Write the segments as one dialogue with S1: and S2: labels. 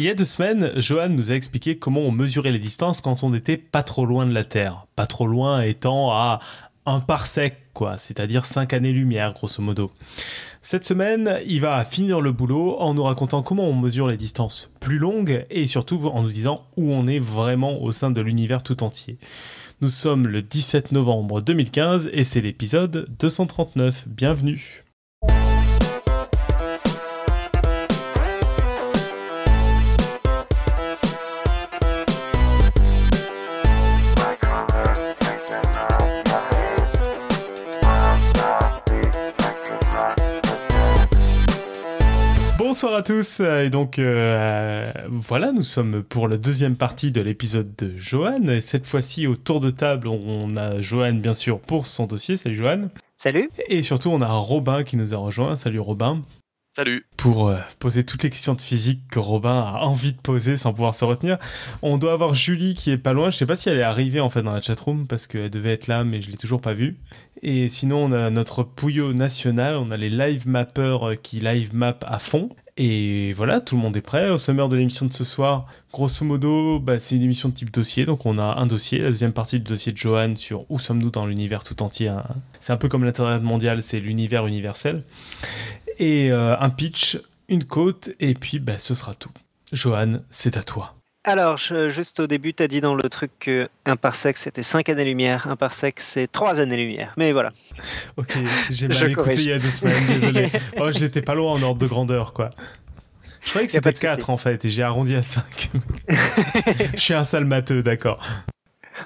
S1: Il y a deux semaines, Johan nous a expliqué comment on mesurait les distances quand on n'était pas trop loin de la Terre. Pas trop loin étant à un parsec, quoi, c'est-à-dire 5 années-lumière, grosso modo. Cette semaine, il va finir le boulot en nous racontant comment on mesure les distances plus longues et surtout en nous disant où on est vraiment au sein de l'univers tout entier. Nous sommes le 17 novembre 2015 et c'est l'épisode 239. Bienvenue. Bonsoir à tous. Et donc euh, voilà, nous sommes pour la deuxième partie de l'épisode de Johan. Et cette fois-ci, au tour de table, on a Johan bien sûr pour son dossier. Salut Johan.
S2: Salut.
S1: Et surtout, on a Robin qui nous a rejoint. Salut Robin.
S3: Salut.
S1: Pour euh, poser toutes les questions de physique que Robin a envie de poser sans pouvoir se retenir. On doit avoir Julie qui est pas loin. Je sais pas si elle est arrivée en fait dans la chatroom parce qu'elle devait être là, mais je l'ai toujours pas vue. Et sinon, on a notre Pouillot national. On a les live mappers qui live map à fond. Et voilà, tout le monde est prêt. Au sommaire de l'émission de ce soir, grosso modo, bah, c'est une émission de type dossier. Donc on a un dossier, la deuxième partie du dossier de Johan sur où sommes-nous dans l'univers tout entier. Hein. C'est un peu comme l'Internet mondial, c'est l'univers universel. Et euh, un pitch, une côte, et puis bah, ce sera tout. Johan, c'est à toi.
S2: Alors, juste au début, tu as dit dans le truc qu'un parsec c'était 5 années-lumière, un parsec c'est 3 années-lumière. Mais voilà.
S1: Ok, j'ai mal écouté il y a deux semaines, désolé. oh, j'étais pas loin en ordre de grandeur, quoi. Je croyais que c'était 4 en fait, et j'ai arrondi à 5. Je suis un sale matheux, d'accord.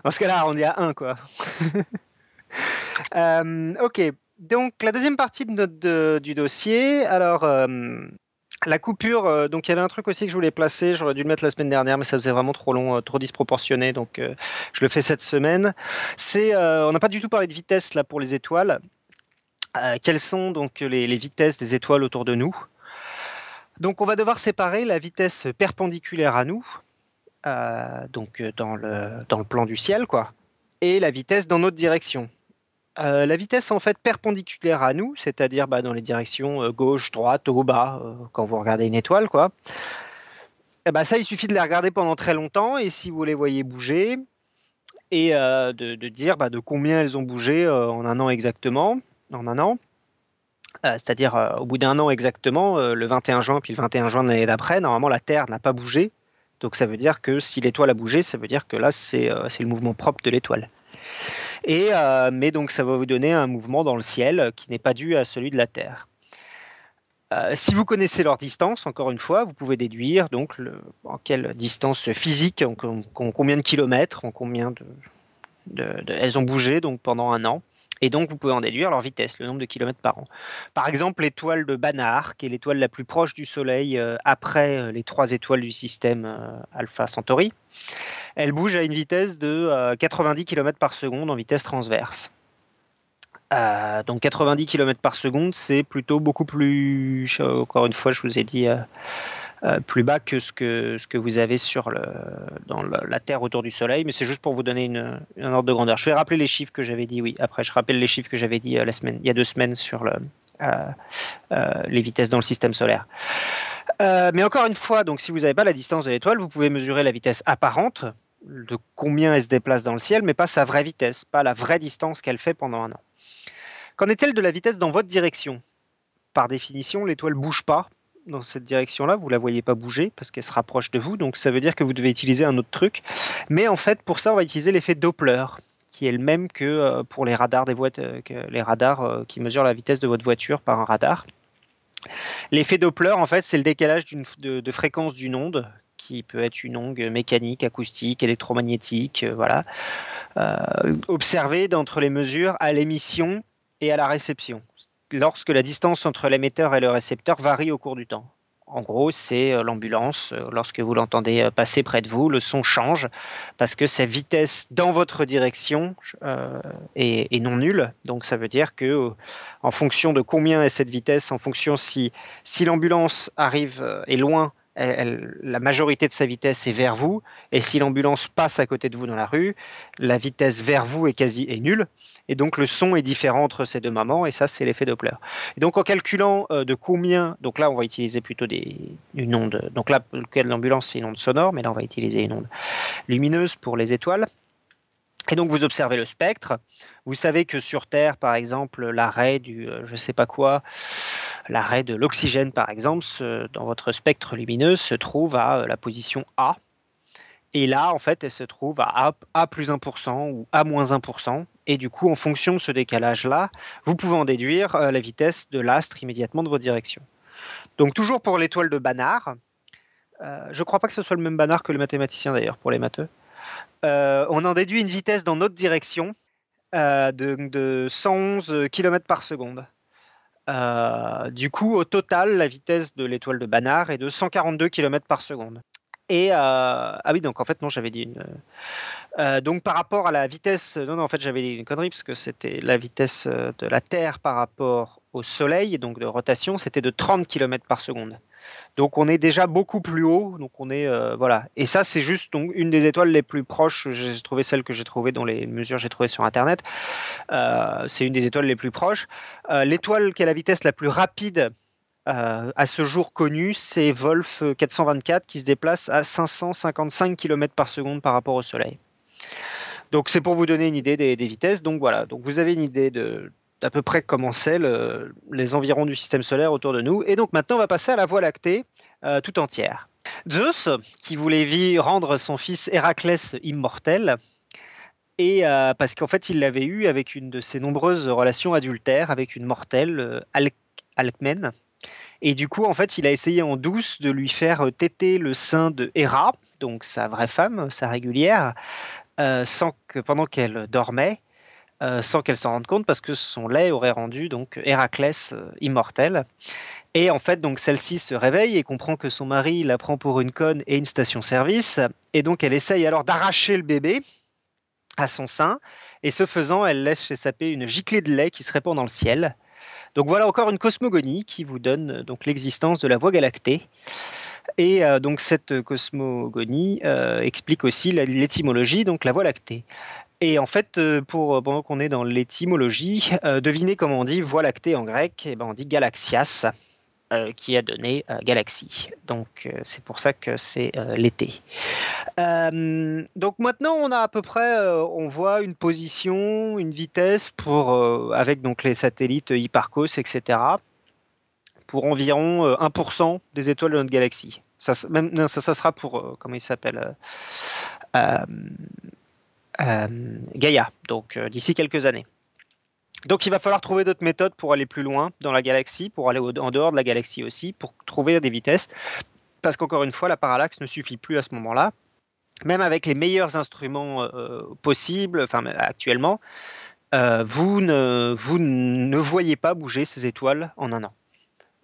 S2: Dans ce cas-là, arrondi à 1, quoi. Euh, ok, donc la deuxième partie de du dossier. Alors, euh, la coupure, euh, donc il y avait un truc aussi que je voulais placer, j'aurais dû le mettre la semaine dernière, mais ça faisait vraiment trop long, euh, trop disproportionné, donc euh, je le fais cette semaine. C'est, on n'a pas du tout parlé de vitesse là pour les étoiles. quelles sont donc les, vitesses des étoiles autour de nous? Donc on va devoir séparer la vitesse perpendiculaire à nous, donc dans le, dans le plan du ciel, quoi, et la vitesse dans notre direction. Euh, la vitesse en fait perpendiculaire à nous, c'est-à-dire bah, dans les directions euh, gauche, droite, haut, bas, euh, quand vous regardez une étoile, quoi. Bah, ça, il suffit de les regarder pendant très longtemps et si vous les voyez bouger et de, dire bah, de combien elles ont bougé en un an exactement, en un an. c'est-à-dire au bout d'un an exactement, le 21 juin puis le 21 juin de l'année d'après, normalement la Terre n'a pas bougé. Donc ça veut dire que si l'étoile a bougé, ça veut dire que là c'est le mouvement propre de l'étoile. Euh, mais donc ça va vous donner un mouvement dans le ciel qui n'est pas dû à celui de la Terre. Euh, si vous connaissez leur distance, encore une fois, vous pouvez déduire donc en quelle distance physique, en, combien de kilomètres, en combien de, elles ont bougé pendant un an. Et donc vous pouvez en déduire leur vitesse, le nombre de kilomètres par an. Par exemple, l'étoile de Banach, qui est l'étoile la plus proche du Soleil euh, après les trois étoiles du système Alpha Centauri, elle bouge à une vitesse de 90 euh, km par seconde en vitesse transverse. Euh, donc 90 km par seconde, c'est plutôt beaucoup plus, encore une fois, je vous ai dit, euh, plus bas que ce, que vous avez sur dans la Terre autour du Soleil, mais c'est juste pour vous donner une, un ordre de grandeur. Je vais rappeler les chiffres que j'avais dit, oui, après je rappelle les chiffres que j'avais dit il y a deux semaines sur le, les vitesses dans le système solaire. Mais encore une fois, donc si vous n'avez pas la distance de l'étoile, vous pouvez mesurer la vitesse apparente, de combien elle se déplace dans le ciel, mais pas sa vraie vitesse, pas la vraie distance qu'elle fait pendant un an. Qu'en est-elle de la vitesse dans votre direction? Par définition, l'étoile bouge pas dans cette direction-là, vous la voyez pas bouger parce qu'elle se rapproche de vous, donc ça veut dire que vous devez utiliser un autre truc. Mais en fait, pour ça, on va utiliser l'effet Doppler, qui est le même que euh, pour les radars des voitures, les radars euh, qui mesurent la vitesse de votre voiture par un radar. L'effet Doppler, en fait, c'est le décalage de, fréquence d'une onde qui peut être une onde mécanique, acoustique, électromagnétique, euh, voilà, euh, observée d'entre les mesures à l'émission et à la réception, lorsque la distance entre l'émetteur et le récepteur varie au cours du temps. En gros, c'est euh, l'ambulance. Lorsque vous l'entendez passer près de vous, le son change parce que sa vitesse dans votre direction est, non nulle. Donc, ça veut dire que, en fonction de combien est cette vitesse, en fonction si, si l'ambulance arrive est loin la majorité de sa vitesse est vers vous, et si l'ambulance passe à côté de vous dans la rue, la vitesse vers vous est quasi est nulle, Et donc le son est différent entre ces deux moments, et ça c'est l'effet Doppler. Et donc en calculant euh, de combien, donc là on va utiliser plutôt des, une onde, donc là l'ambulance c'est une onde sonore, mais là on va utiliser une onde lumineuse pour les étoiles. Et donc vous observez le spectre. Vous savez que sur Terre, par exemple, l'arrêt du euh, je sais pas quoi, l'arrêt de l'oxygène, par exemple, dans votre spectre lumineux se trouve à euh, la position A. Et là, en fait, elle se trouve à A, plus 1% ou A moins 1%. Et du coup, en fonction de ce décalage-là, vous pouvez en déduire euh, la vitesse de l'astre immédiatement de votre direction. Donc toujours pour l'étoile de Banach, je ne crois pas que ce soit le même Banach que le mathématicien d'ailleurs pour les matheux. Euh, on en déduit une vitesse dans notre direction euh, de, 111 km par seconde. Euh, du coup, au total, la vitesse de l'étoile de Banach est de 142 km par seconde. Et ah oui, donc en fait, non, j'avais dit une. donc par rapport à la vitesse, non, non, en fait, j'avais dit une connerie parce que c'était la vitesse de la Terre par rapport au Soleil, donc de rotation, c'était de 30 km par seconde. Donc on est déjà beaucoup plus haut. Donc on est euh, voilà. Et ça c'est juste donc une des étoiles les plus proches. J'ai trouvé celle que j'ai trouvée dans les mesures j'ai trouvées sur internet. Euh, c'est une des étoiles les plus proches. Euh, l'étoile qui a la vitesse la plus rapide à ce jour connue, c'est Wolf 424 qui se déplace à 555 km par seconde par rapport au Soleil. Donc c'est pour vous donner une idée des, vitesses. Donc voilà, donc vous avez une idée de, d'à peu près comment c'est les environs du système solaire autour de nous. Et donc maintenant, on va passer à la Voie lactée euh, tout entière. Zeus, qui voulait rendre son fils Héraclès immortel, et euh, parce qu'en fait, il l'avait eu avec une de ses nombreuses relations adultères avec une mortelle, euh, Alcmène. Et du coup, en fait, il a essayé en douce de lui faire téter le sein de Héra, donc sa vraie femme, sa régulière, sans que pendant qu'elle dormait, euh, sans qu'elle s'en rende compte parce que son lait aurait rendu donc Héraclès euh, immortel. Et en fait, donc celle-ci se réveille et comprend que son mari la prend pour une conne et une station-service. Et donc elle essaye alors d'arracher le bébé à son sein. Et ce faisant, elle laisse s'échapper une giclée de lait qui se répand dans le ciel. Donc voilà encore une cosmogonie qui vous donne euh, donc l'existence de la Voie galactée. Et donc cette cosmogonie explique aussi l'étymologie, donc la Voie lactée. Et en fait, euh, pour, euh, pendant qu'on est dans l'étymologie, euh, devinez comment on dit voie lactée en grec? Et eh ben On dit galaxias, qui a donné galaxie. Donc c'est pour ça que c'est l'été. donc maintenant, on a à peu près, on voit une position, une vitesse pour, avec donc les satellites Hipparcos, etc., pour environ 1% des étoiles de notre galaxie. Ça, ça, ça sera pour, comment il s'appelle euh, Gaïa, donc euh, d'ici quelques années. Donc il va falloir trouver d'autres méthodes pour aller plus loin dans la galaxie, pour aller en dehors de la galaxie aussi, pour trouver des vitesses. Parce qu'encore une fois, la parallaxe ne suffit plus à ce moment-là. Même avec les meilleurs instruments euh, possibles, actuellement, vous, ne, vous ne voyez pas bouger ces étoiles en un an.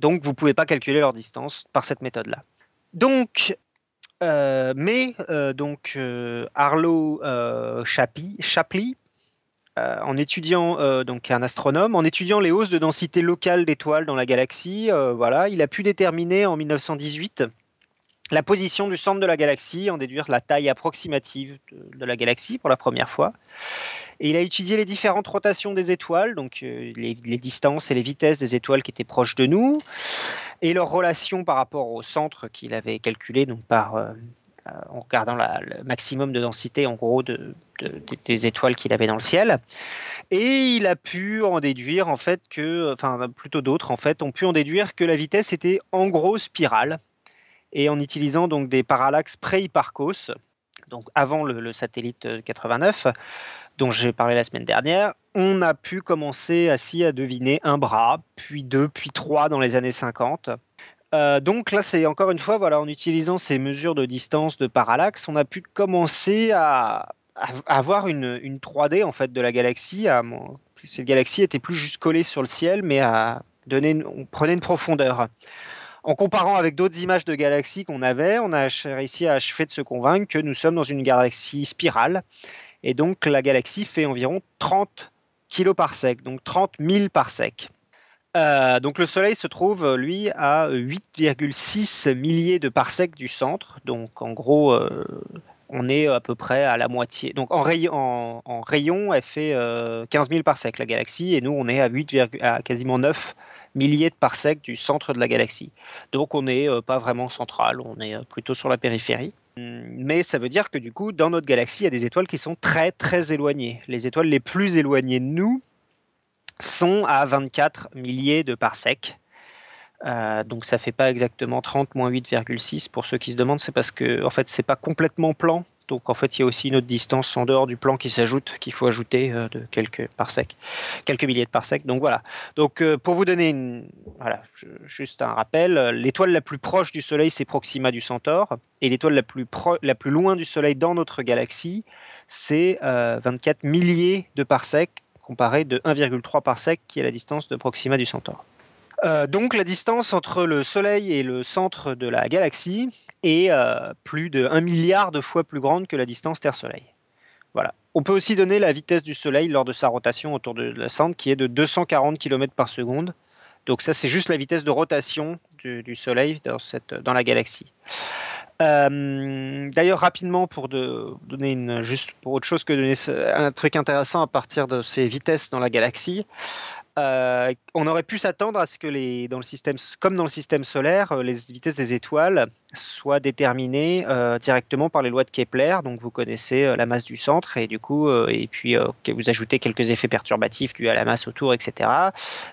S2: Donc vous ne pouvez pas calculer leur distance par cette méthode-là. Donc euh, mais euh, donc euh, Arlo Shapley, en étudiant donc un astronome, en étudiant les hausses de densité locale d'étoiles dans la galaxie, voilà, il a pu déterminer en 1918 la position du centre de la galaxie, en déduire la taille approximative de, la galaxie pour la première fois. Et il a étudié les différentes rotations des étoiles, donc les, distances et les vitesses des étoiles qui étaient proches de nous et leur relation par rapport au centre qu'il avait calculé, donc par euh, euh, en regardant le maximum de densité en gros de, des étoiles qu'il avait dans le ciel. Et il a pu en déduire en fait que, enfin plutôt d'autres en fait, ont pu en déduire que la vitesse était en gros spirale. Et en utilisant donc des parallaxes pré-Hipparcos, donc avant le, le satellite 89, euh, dont j'ai parlé la semaine dernière, on a pu commencer ainsi à deviner un bras, puis deux, puis trois dans les années 50. Euh, donc là, c'est encore une fois, voilà, en utilisant ces mesures de distance de parallaxe, on a pu commencer à, avoir une, 3D en fait de la galaxie. Cette galaxie était plus juste collée sur le ciel, mais à donner, on prenait une profondeur. En comparant avec d'autres images de galaxies qu'on avait, on a réussi à achever de se convaincre que nous sommes dans une galaxie spirale et donc la galaxie fait environ 30 kg par sec, donc 30 000 par sec. Euh, donc le Soleil se trouve, lui, à 8,6 milliers de parsecs du centre, donc en gros on est à peu près à la moitié. Donc en, rayon, en, rayon elle fait 15 000 parsecs la galaxie, et nous on est à 8, à quasiment 9 milliers de parsecs du centre de la galaxie. Donc on n'est pas vraiment central, on est plutôt sur la périphérie. Mais ça veut dire que du coup, dans notre galaxie, il y a des étoiles qui sont très très éloignées. Les étoiles les plus éloignées de nous sont à 24 milliers de parsecs. Euh, donc ça fait pas exactement 30 moins 8,6 pour ceux qui se demandent, c'est parce que en fait c'est pas complètement plan. Donc en fait il y a aussi une autre distance en dehors du plan qui s'ajoute, qu'il faut ajouter euh, de quelques parsecs, quelques milliers de parsecs. Donc voilà. Donc euh, pour vous donner voilà, juste un rappel, l'étoile la plus proche du Soleil c'est Proxima du Centaure et l'étoile la plus la plus loin du Soleil dans notre galaxie c'est 24 milliers de parsecs comparé de 1,3 parsec qui est la distance de Proxima du Centaure. Euh, donc la distance entre le Soleil et le centre de la galaxie est euh, plus de 1 milliard de fois plus grande que la distance Terre-Soleil. On peut aussi donner la vitesse du Soleil lors de sa rotation autour de la centre qui est de 240 km par seconde. Donc ça c'est juste la vitesse de rotation du, Soleil dans la galaxie. Euh, d'ailleurs, rapidement, pour donner une, juste pour autre chose que donner un truc intéressant à partir de ces vitesses dans la galaxie, euh, on aurait pu s'attendre à ce que dans le système, comme dans le système solaire, euh, les vitesses des étoiles soient déterminées euh, directement par les lois de Kepler. Donc vous connaissez la masse du centre et du coup, et puis vous ajoutez quelques effets perturbatifs dus à la masse autour, etc.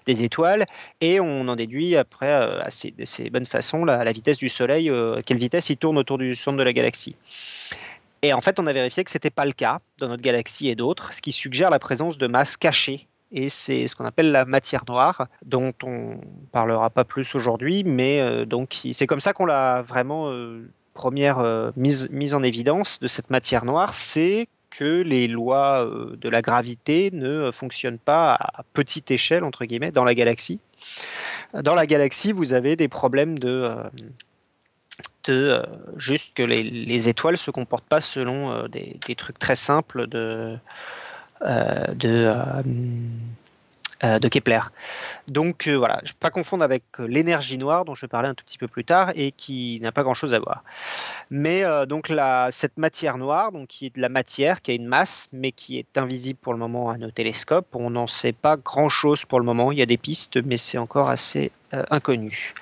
S2: des étoiles, et on en déduit après assez, de ces bonnes façons la, la vitesse du Soleil, quelle vitesse il tourne autour du centre de la galaxie. Et en fait, on a vérifié que ce n'était pas le cas dans notre galaxie et d'autres, ce qui suggère la présence de masses cachées et c'est ce qu'on appelle la matière noire, dont on parlera pas plus aujourd'hui, mais euh, donc c'est comme ça qu'on l'a vraiment euh, première euh, mise, mise en évidence de cette matière noire, c'est que les lois de la gravité ne fonctionnent pas à petite échelle entre guillemets dans la galaxie. Dans la galaxie, vous avez des problèmes de de juste que les, les, étoiles se comportent pas selon des, des, trucs très simples de euh, de, euh, euh, de Kepler. Donc voilà, je ne pas confondre avec l'énergie noire dont je vais parler un tout petit peu plus tard et qui n'a pas grand-chose à voir. Mais donc la, cette matière noire, donc qui est de la matière, qui a une masse, mais qui est invisible pour le moment à nos télescopes, on n'en sait pas grand-chose pour le moment. Il y a des pistes, mais c'est encore assez inconnu.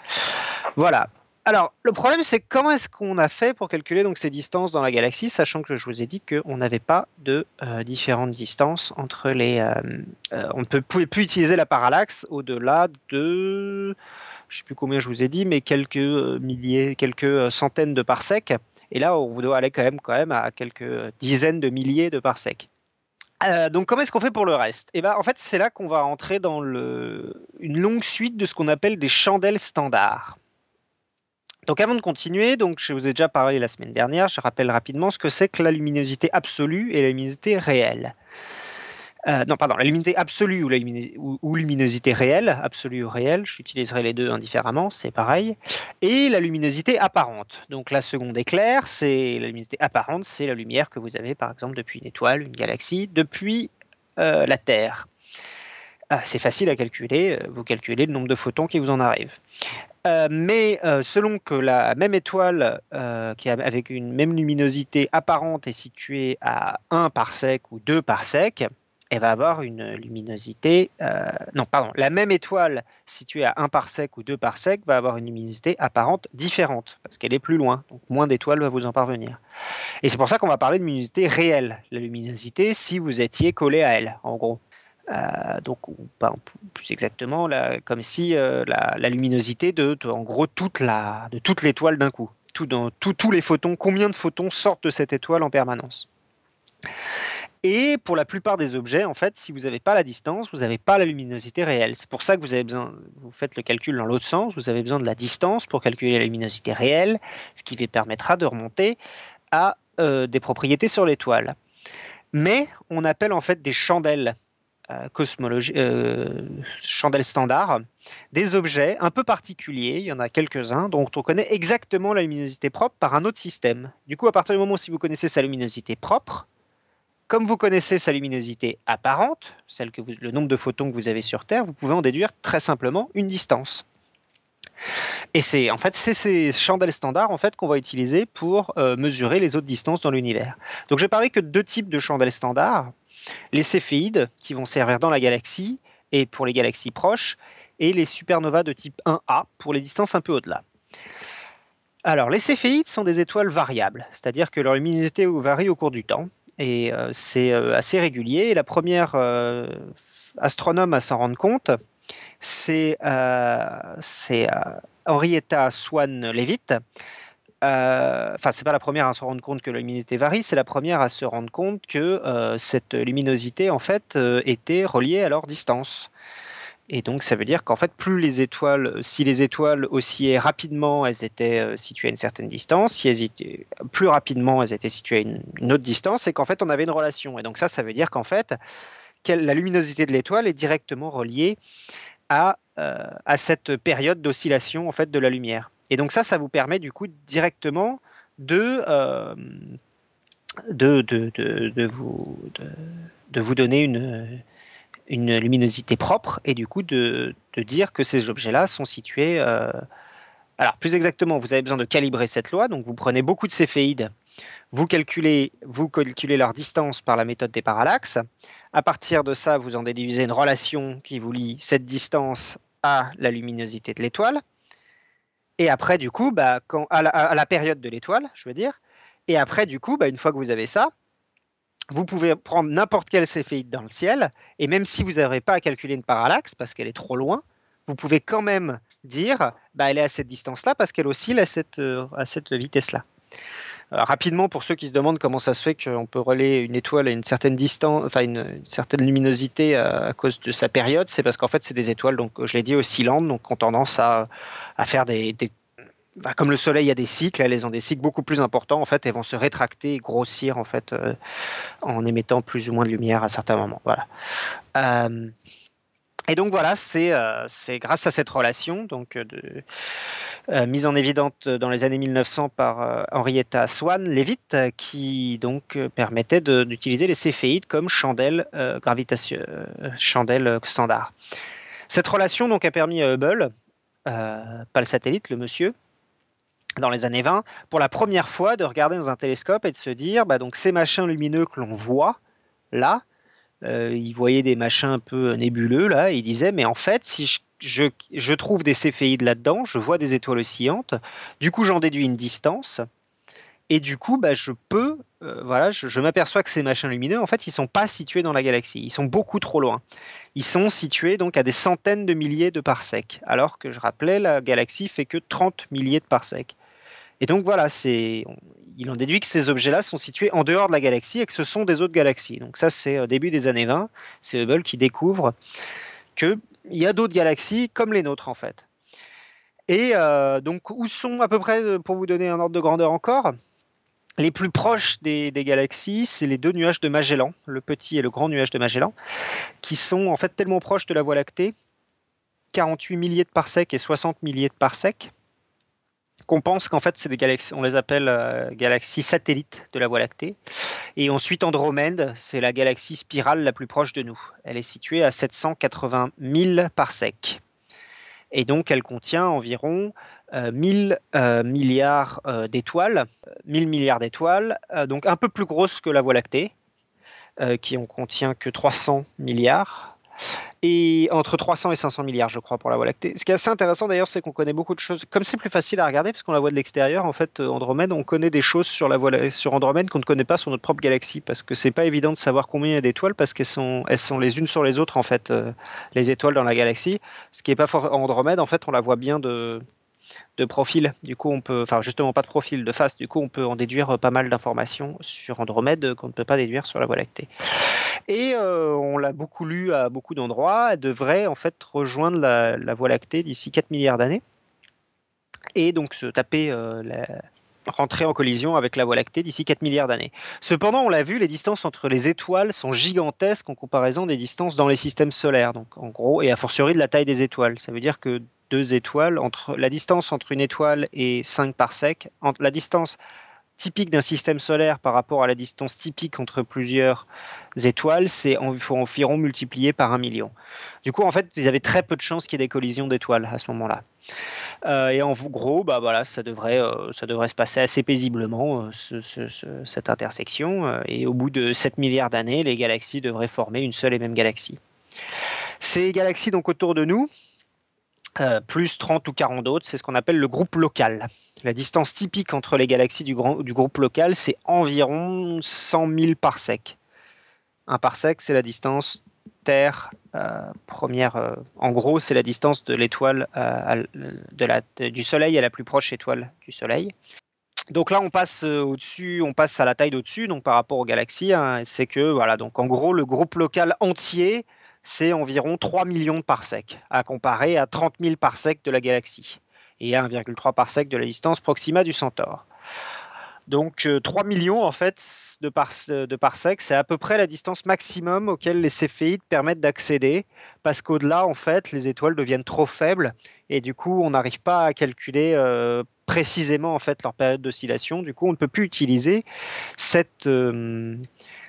S2: Voilà. Alors, le problème, c'est comment est-ce qu'on a fait pour calculer donc ces distances dans la galaxie, sachant que je vous ai dit qu'on n'avait pas de euh, différentes distances entre les. Euh, euh, on ne pouvait plus utiliser la parallaxe au-delà de. Je ne sais plus combien je vous ai dit, mais quelques milliers, quelques centaines de parsecs. Et là, on doit aller quand même, quand même à quelques dizaines de milliers de parsecs. donc comment est-ce qu'on fait pour le reste? Eh ben en fait c'est là qu'on va entrer dans le, une longue suite de ce qu'on appelle des chandelles standards. Donc avant de continuer, donc je vous ai déjà parlé la semaine dernière, je rappelle rapidement ce que c'est que la luminosité absolue et la luminosité réelle. Euh, non, pardon, la luminosité absolue ou, la luminosité réelle, absolue ou réelle, j'utiliserai les deux indifféremment, c'est pareil, et la luminosité apparente. Donc la seconde est claire, c'est la luminosité apparente, c'est la lumière que vous avez par exemple depuis une étoile, une galaxie, depuis euh, la Terre. C'est facile à calculer, euh, vous calculez le nombre de photons qui vous en arrivent. Euh, mais euh, selon que la même étoile avec une même luminosité apparente est située à 1 parsec ou 2 parsecs, elle va avoir une luminosité. non, pardon, la même étoile située à 1 parsec ou 2 parsecs va avoir une luminosité apparente différente parce qu'elle est plus loin. Donc moins d'étoiles va vous en parvenir. Et c'est pour ça qu'on va parler de luminosité réelle. La luminosité si vous étiez collé à elle, en gros. Euh, donc, plus exactement, comme si euh, la, luminosité de, en gros, toute de l'étoile d'un coup. Tous les photons, combien de photons sortent de cette étoile en permanence. Et pour la plupart des objets, en fait, si vous n'avez pas la distance, vous n'avez pas la luminosité réelle. C'est pour ça que vous avez besoin, vous faites le calcul dans l'autre sens, vous avez besoin de la distance pour calculer la luminosité réelle, ce qui vous permettra de remonter à euh, des propriétés sur l'étoile. Mais on appelle en fait des chandelles cosmologie, euh, chandelle standard, des objets un peu particuliers, il y en a quelques-uns, dont on connaît exactement la luminosité propre par un autre système. Du coup, à partir du moment où vous connaissez sa luminosité propre, comme vous connaissez sa luminosité apparente, celle que le nombre de photons que vous avez sur Terre, vous pouvez en déduire très simplement une distance. Et c'est en fait c'est ces chandelles standards en fait qu'on va utiliser pour euh, mesurer les autres distances dans l'univers. Donc je vais parler que de deux types de chandelles standards les céphéides qui vont servir dans la galaxie et pour les galaxies proches, et les supernovas de type 1A pour les distances un peu au-delà. Alors, les céphéides sont des étoiles variables, c'est-à-dire que leur luminosité varie au cours du temps, et euh, c'est euh, assez régulier. La première euh, astronome à s'en rendre compte, c'est Henrietta Swan Leavitt, enfin, c'est pas la première à se rendre compte que la luminosité varie, c'est la première à se rendre compte que euh, cette luminosité en fait euh, était reliée à leur distance. Et donc, ça veut dire qu'en fait, plus les étoiles, si les étoiles oscillaient rapidement, elles étaient situées à une certaine distance. Si elles étaient plus rapidement, elles étaient situées à une, autre distance, et qu'en fait, on avait une relation. Et donc, ça, ça veut dire qu'en fait, la luminosité de l'étoile est directement reliée à, à cette période d'oscillation en fait de la lumière. Et donc ça, ça vous permet du coup directement de, euh, de, de, de, vous, de, vous donner une, une luminosité propre et du coup de, dire que ces objets-là sont situés... Euh, alors plus exactement, vous avez besoin de calibrer cette loi, donc vous prenez beaucoup de céphéides, vous calculez, vous calculez leur distance par la méthode des parallaxes. À partir de ça, vous en déduisez une relation qui vous lie cette distance à la luminosité de l'étoile. Et après, du coup, bah, à, la, période de l'étoile, je veux dire. Et après, du coup, bah, une fois que vous avez ça, vous pouvez prendre n'importe quel céphéide dans le ciel, et même si vous n'avez pas à calculer une parallaxe parce qu'elle est trop loin, vous pouvez quand même dire, bah, elle est à cette distance-là parce qu'elle oscille cette, euh, à cette vitesse-là. Euh, rapidement, pour ceux qui se demandent comment ça se fait qu'on peut relayer une étoile à une certaine distance, enfin une, certaine luminosité à, cause de sa période, c'est parce qu'en fait, c'est des étoiles, donc je l'ai dit, oscillantes, donc ont tendance à, à faire des, bah, comme le Soleil a des cycles, elles ont des cycles beaucoup plus importants. En fait, elles vont se rétracter et grossir en fait euh, en émettant plus ou moins de lumière à certains moments. Voilà. Euh, et donc voilà, euh, c'est grâce à cette relation, donc euh, euh, mise en évidence dans les années 1900 par Henrietta Swan Leavitt, qui donc permettait d'utiliser les céphéides comme chandelle gravitation, chandelle standard. Cette relation donc a permis à Hubble, pas le satellite, le monsieur, dans les années 20, pour la première fois de regarder dans un télescope et de se dire, bah, donc ces machins lumineux que l'on voit là, euh, il voyait des machins un peu nébuleux là, il disait mais en fait si je, trouve des céphéides là-dedans, je vois des étoiles oscillantes, du coup j'en déduis une distance, et du coup bah, je peux, euh, voilà, je, m'aperçois que ces machins lumineux en fait ils sont pas situés dans la galaxie, ils sont beaucoup trop loin. Ils sont situés donc à des centaines de milliers de parsecs, alors que je rappelais la galaxie fait que 30 milliers de parsecs. Et donc voilà, il en déduit que ces objets-là sont situés en dehors de la galaxie et que ce sont des autres galaxies. Donc ça, c'est au début des années 20. C'est Hubble qui découvre qu'il y a d'autres galaxies comme les nôtres en fait. Et euh, donc où sont à peu près, pour vous donner un ordre de grandeur encore, les plus proches des, des galaxies, c'est les deux nuages de Magellan, le petit et le grand nuage de Magellan, qui sont en fait tellement proches de la Voie lactée, 48 milliers de parsecs et 60 milliers de parsecs, qu'on pense qu'en fait c'est des galaxies, on les appelle euh, galaxies satellites de la Voie lactée. Et ensuite Andromède, c'est la galaxie spirale la plus proche de nous. Elle est située à 780 000 parsecs. Et donc elle contient environ 1000 euh, euh, milliards d'étoiles, 1000 milliards d'étoiles, donc un peu plus grosse que la Voie lactée, qui en contient que 300 milliards et entre 300 et 500 milliards, je crois, pour la Voie lactée. Ce qui est assez intéressant d'ailleurs, c'est qu'on connaît beaucoup de choses. Comme c'est plus facile à regarder, parce qu'on la voit de l'extérieur, en fait, euh, Andromède, on connaît des choses sur, la voie, sur Andromède qu'on ne connaît pas sur notre propre galaxie, parce que c'est pas évident de savoir combien il y a d'étoiles, parce qu'elles sont, elles sont les unes sur les autres, en fait, euh, les étoiles dans la galaxie. Ce qui est pas fort Andromède, en fait, on la voit bien de, de profil. Du coup, on peut, enfin justement pas de profil, de face. Du coup, on peut en déduire pas mal d'informations sur Andromède qu'on ne peut pas déduire sur la Voie lactée. Et euh, on l'a beaucoup lu à beaucoup d'endroits. Elle devrait en fait rejoindre la, Voie lactée d'ici 4 milliards d'années. Et donc se taper euh, la, rentrer en collision avec la Voie lactée d'ici 4 milliards d'années. Cependant, on l'a vu, les distances entre les étoiles sont gigantesques en comparaison des distances dans les systèmes solaires. Donc, en gros, et a fortiori de la taille des étoiles. Ça veut dire que deux étoiles, entre la distance entre une étoile et 5 parsecs, entre la distance typique d'un système solaire par rapport à la distance typique entre plusieurs étoiles, c'est environ multiplié par un million. Du coup, en fait, il y avait très peu de chances qu'il y ait des collisions d'étoiles à ce moment-là. Euh, et en gros, bah voilà, ça devrait, euh, ça devrait se passer assez paisiblement euh, cette intersection. et au bout de 7 milliards d'années, les galaxies devraient former une seule et même galaxie. Ces galaxies donc autour de nous, plus 30 ou 40 autres, c'est ce qu'on appelle le groupe local. La distance typique entre les galaxies du, du groupe local, c'est environ 100 000 parsecs. Un parsec, c'est la distance Terre euh, première. Euh, en gros, c'est la distance de l'étoile euh, du Soleil à la plus proche étoile du Soleil. Donc là, on passe au-dessus, on passe à la taille d'au-dessus, donc par rapport aux galaxies. Hein, c'est que voilà, donc en gros, le groupe local entier, c'est environ 3 millions de parsecs, à comparer à 30 000 parsecs de la galaxie et 1,3 parsec de la distance Proxima du Centaure. Donc 3 euh, millions en fait de parsecs, c'est à peu près la distance maximum auquel les céphéides permettent d'accéder, parce qu'au-delà en fait les étoiles deviennent trop faibles et du coup on n'arrive pas à calculer euh, précisément en fait leur période d'oscillation. Du coup on ne peut plus utiliser cette, euh,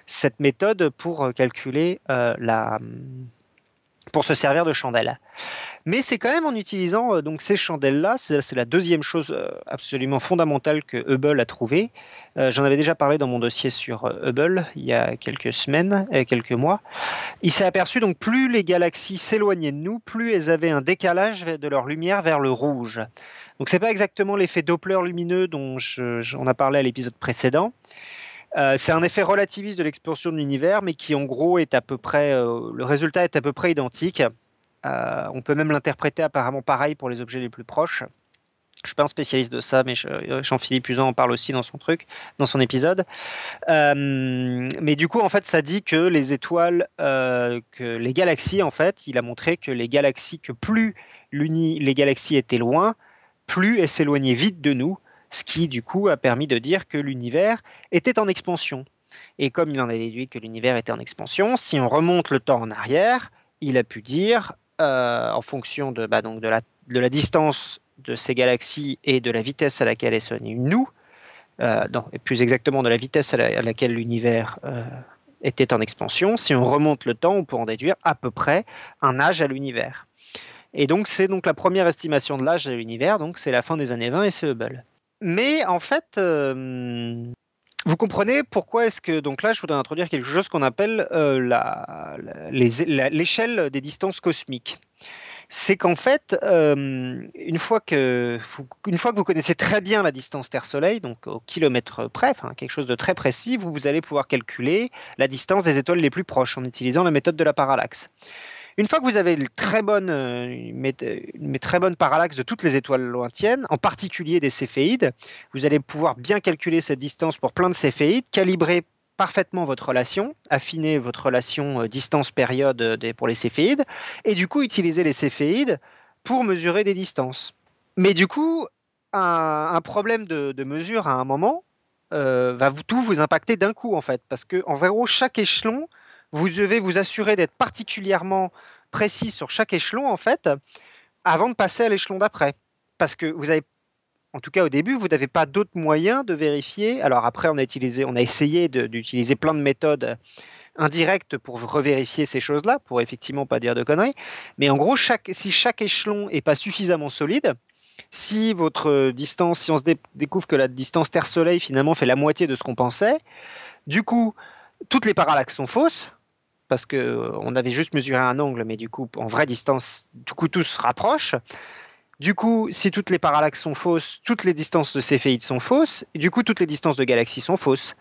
S2: cette méthode pour calculer la pour se servir de chandelle. Mais c'est quand même en utilisant euh, donc ces chandelles-là, c'est la deuxième chose euh, absolument fondamentale que Hubble a trouvée. Euh, j'en avais déjà parlé dans mon dossier sur Hubble il y a quelques semaines, quelques mois. Il s'est aperçu donc plus les galaxies s'éloignaient de nous, plus elles avaient un décalage de leur lumière vers le rouge. Donc c'est pas exactement l'effet Doppler lumineux dont on a parlé à l'épisode précédent. C'est un effet relativiste de l'expansion de l'univers, mais qui en gros est à peu près, le résultat est à peu près identique. Euh, on peut même l'interpréter apparemment pareil pour les objets les plus proches. Je suis pas un spécialiste de ça, mais Jean-Philippe Usan en parle aussi dans son truc, dans son épisode. Euh, mais du coup, en fait, ça dit que les étoiles, euh, que les galaxies, en fait, il a montré que les galaxies, que plus les galaxies étaient loin, plus elles s'éloignaient vite de nous, ce qui du coup a permis de dire que l'univers était en expansion. Et comme il en a déduit que l'univers était en expansion, si on remonte le temps en arrière, il a pu dire euh, en fonction de, bah, de, la, de distance de ces galaxies et de la vitesse à laquelle elles sont nous, euh, et plus exactement de la vitesse à, laquelle l'univers euh, était en expansion, si on remonte le temps, on peut en déduire à peu près un âge à l'univers. Et donc c'est donc la première estimation de l'âge à l'univers, c'est la fin des années 20 et c'est Hubble. Mais en fait, vous comprenez pourquoi est-ce que donc là je voudrais introduire quelque chose qu'on appelle euh, l'échelle des distances cosmiques. C'est qu'en fait, euh, une, fois que, vous connaissez très bien la distance Terre-Soleil, donc au kilomètre près, quelque chose de très précis, vous allez pouvoir calculer la distance des étoiles les plus proches en utilisant la méthode de la parallaxe. Une fois que vous avez une très bonne, euh, une très bonne parallaxe de toutes les étoiles lointaines, en particulier des céphéides, vous allez pouvoir bien calculer cette distance pour plein de céphéides, calibrer parfaitement votre relation, affiner votre relation euh, distance-période euh, pour les céphéides, et du coup utiliser les céphéides pour mesurer des distances. Mais du coup, un, problème de, mesure à un moment va tout vous impacter d'un coup en fait, parce que en gros chaque échelon vous devez vous assurer d'être particulièrement précis sur chaque échelon, en fait, avant de passer à l'échelon d'après. Parce que vous avez, en tout cas au début, vous n'avez pas d'autres moyens de vérifier. Alors après, on a, utilisé, on a essayé d'utiliser plein de méthodes indirectes pour revérifier ces choses-là, pour effectivement pas dire de conneries. Mais en gros, si chaque échelon n'est pas suffisamment solide, si votre distance, si on se découvre que la distance Terre-Soleil finalement fait la moitié de ce qu'on pensait, du coup, toutes les parallaxes sont fausses, parce qu'on euh, avait juste mesuré un angle, mais du coup, en vraie distance, du coup, tout se rapproche. Du coup, si toutes les parallaxes sont fausses, toutes les distances de céphéides sont fausses, et du coup, toutes les distances de galaxies sont fausses.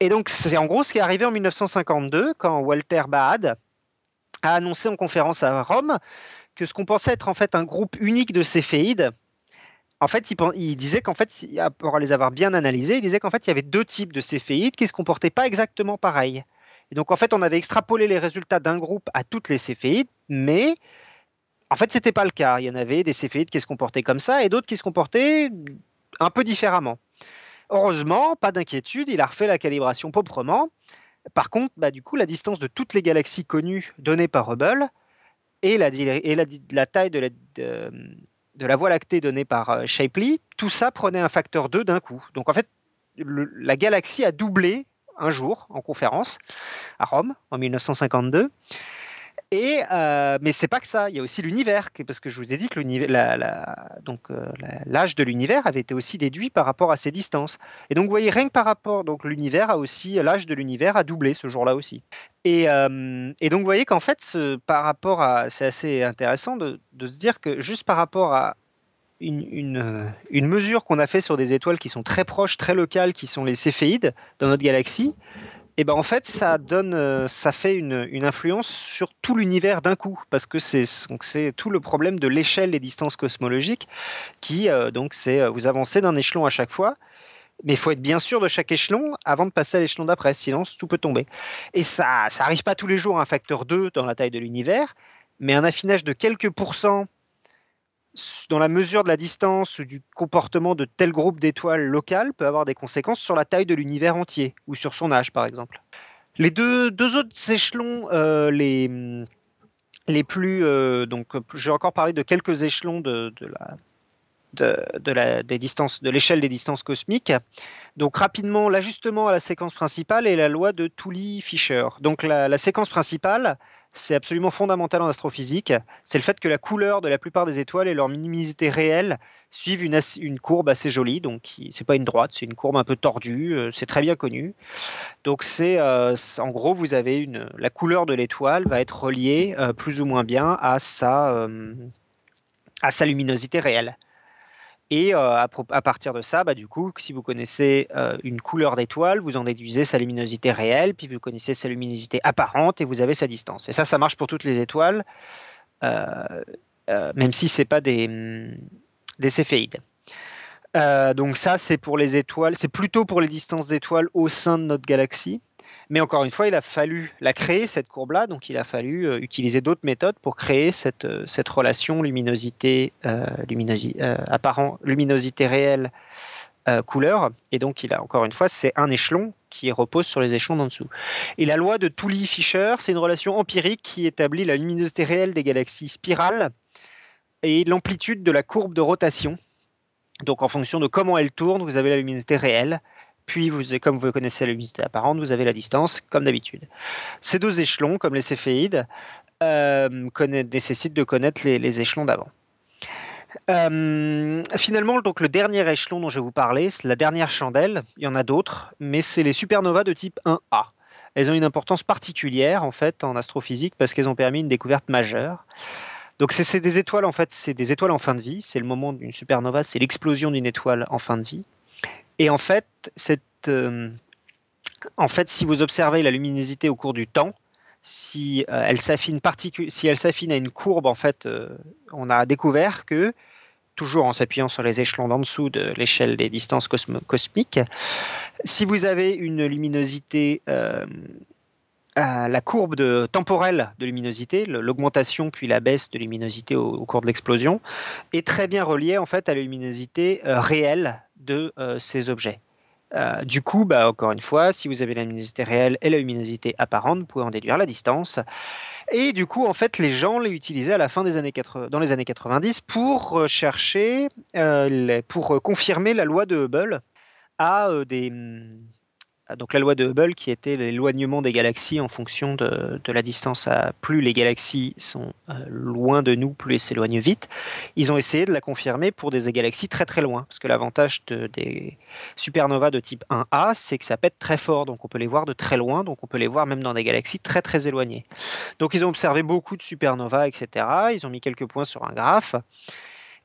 S2: Et donc, c'est en gros ce qui est arrivé en 1952, quand Walter Baade a annoncé en conférence à Rome que ce qu'on pensait être en fait un groupe unique de céphéides, en fait, il, disait qu'en fait, pour les avoir bien analysés, il disait qu'en fait, il y avait deux types de céphéides qui se comportaient pas exactement pareil. Et donc en fait, on avait extrapolé les résultats d'un groupe à toutes les céphéides, mais en fait, c'était pas le cas. Il y en avait des céphéides qui se comportaient comme ça et d'autres qui se comportaient un peu différemment. Heureusement, pas d'inquiétude, il a refait la calibration proprement. Par contre, bah, du coup, la distance de toutes les galaxies connues données par Hubble et la, taille de la, de la Voie lactée donnée par euh, Shapley, tout ça prenait un facteur 2 d'un coup. Donc en fait, la galaxie a doublé un jour en conférence à Rome en 1952. Et euh, mais c'est pas que ça, il y a aussi l'univers, parce que je vous ai dit que euh, l'âge de l'univers avait été aussi déduit par rapport à ces distances. Et donc vous voyez rien que par rapport, donc l'univers a aussi l'âge de l'univers a doublé ce jour-là aussi. Et, euh, donc vous voyez qu'en fait, par rapport à, c'est assez intéressant de, se dire que juste par rapport à une, une mesure qu'on a fait sur des étoiles qui sont très proches, très locales, qui sont les céphéides dans notre galaxie, et ben en fait ça donne euh, ça fait une, influence sur tout l'univers d'un coup parce que c'est c'est tout le problème de l'échelle des distances cosmologiques qui euh, donc c'est euh, vous avancez d'un échelon à chaque fois mais il faut être bien sûr de chaque échelon avant de passer à l'échelon d'après sinon tout peut tomber. Et ça ça arrive pas tous les jours un facteur 2 dans la taille de l'univers mais un affinage de quelques pourcents dans la mesure de la distance ou du comportement de tel groupe d'étoiles locales peut avoir des conséquences sur la taille de l'univers entier ou sur son âge par exemple. Les deux, deux autres échelons, euh, les, les plus, euh, donc je vais encore parler de quelques échelons de, de la, de, la, des distances, de l'échelle des distances cosmiques. Donc rapidement, l'ajustement à la séquence principale est la loi de Tooley-Fisher. Donc la, séquence principale, c'est absolument fondamental en astrophysique. C'est le fait que la couleur de la plupart des étoiles et leur luminosité réelle suivent une, courbe assez jolie. Donc, c'est pas une droite, c'est une courbe un peu tordue. Euh, c'est très bien connu. Donc, c'est euh, en gros, vous avez une la couleur de l'étoile va être reliée euh, plus ou moins bien à sa luminosité réelle. Et euh, à, partir de ça, bah, du coup, si vous connaissez euh, une couleur d'étoile, vous en déduisez sa luminosité réelle, puis vous connaissez sa luminosité apparente et vous avez sa distance. Et ça, ça marche pour toutes les étoiles, euh, même si ce n'est pas des, des céphéides. donc ça, c'est pour les étoiles, c'est plutôt pour les distances d'étoiles au sein de notre galaxie. Mais encore une fois, il a fallu la créer, cette courbe-là, donc il a fallu euh, utiliser d'autres méthodes pour créer cette, euh, relation luminosité, euh, euh, luminosité réelle, couleur. Et donc, il a, encore une fois, c'est un échelon qui repose sur les échelons d'en dessous. Et la loi de Tooley-Fisher, c'est une relation empirique qui établit la luminosité réelle des galaxies spirales et l'amplitude de la courbe de rotation. Donc, en fonction de comment elle tourne, vous avez la luminosité réelle. Puis, comme vous connaissez la luminosité apparente, vous avez la distance, comme d'habitude. Ces deux échelons, comme les céphéides, euh, nécessitent de connaître les, échelons d'avant. Euh, finalement, donc le dernier échelon dont je vais vous parler, c'est la dernière chandelle. Il y en a d'autres, mais c'est les supernovas de type 1A. Elles ont une importance particulière en fait en astrophysique parce qu'elles ont permis une découverte majeure. Donc c'est des étoiles en fait, c'est des étoiles en fin de vie. C'est le moment d'une supernova, c'est l'explosion d'une étoile en fin de vie. Et en fait, euh, en fait, si vous observez la luminosité au cours du temps, si euh, elle s'affine à une courbe, en fait, euh, on a découvert que toujours en s'appuyant sur les échelons d'en dessous de l'échelle des distances cosmiques, si vous avez une luminosité la courbe temporelle de luminosité, l'augmentation puis la baisse de luminosité au, cours de l'explosion, est très bien reliée en fait à la luminosité réelle de euh, ces objets. Euh, du coup, bah, encore une fois, si vous avez la luminosité réelle et la luminosité apparente, vous pouvez en déduire la distance. Et du coup, en fait, les gens l'ont utilisé à la fin des années 80, dans les années 90 pour chercher, euh, pour confirmer la loi de Hubble à des, donc la loi de Hubble qui était l'éloignement des galaxies en fonction de, la distance à plus les galaxies sont euh, loin de nous, plus elles s'éloignent vite. Ils ont essayé de la confirmer pour des galaxies très très loin, parce que l'avantage des supernovas de type 1A, c'est que ça pète très fort, donc on peut les voir de très loin, donc on peut les voir même dans des galaxies très très éloignées. Donc ils ont observé beaucoup de supernovas, etc. Ils ont mis quelques points sur un graphe.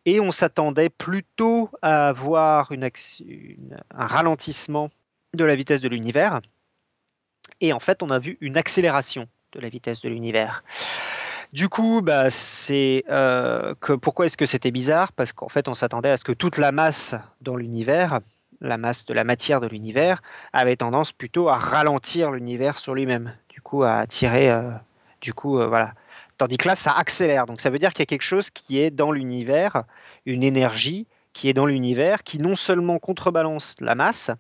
S2: Et on s'attendait plutôt à avoir un ralentissement de la vitesse de l'univers. Et en fait, on a vu une accélération de la vitesse de l'univers. Du coup, bah, c'est euh, que pourquoi est-ce que c'était bizarre? Parce qu'en fait, on s'attendait à ce que toute la masse dans l'univers, la masse de la matière de l'univers, avait tendance plutôt à ralentir l'univers sur lui-même. Du coup, à attirer, euh, du coup, euh, voilà. Tandis que là, ça accélère. Donc, ça veut dire qu'il y a quelque chose qui est dans l'univers, une énergie qui est dans l'univers, qui non seulement contrebalance la masse,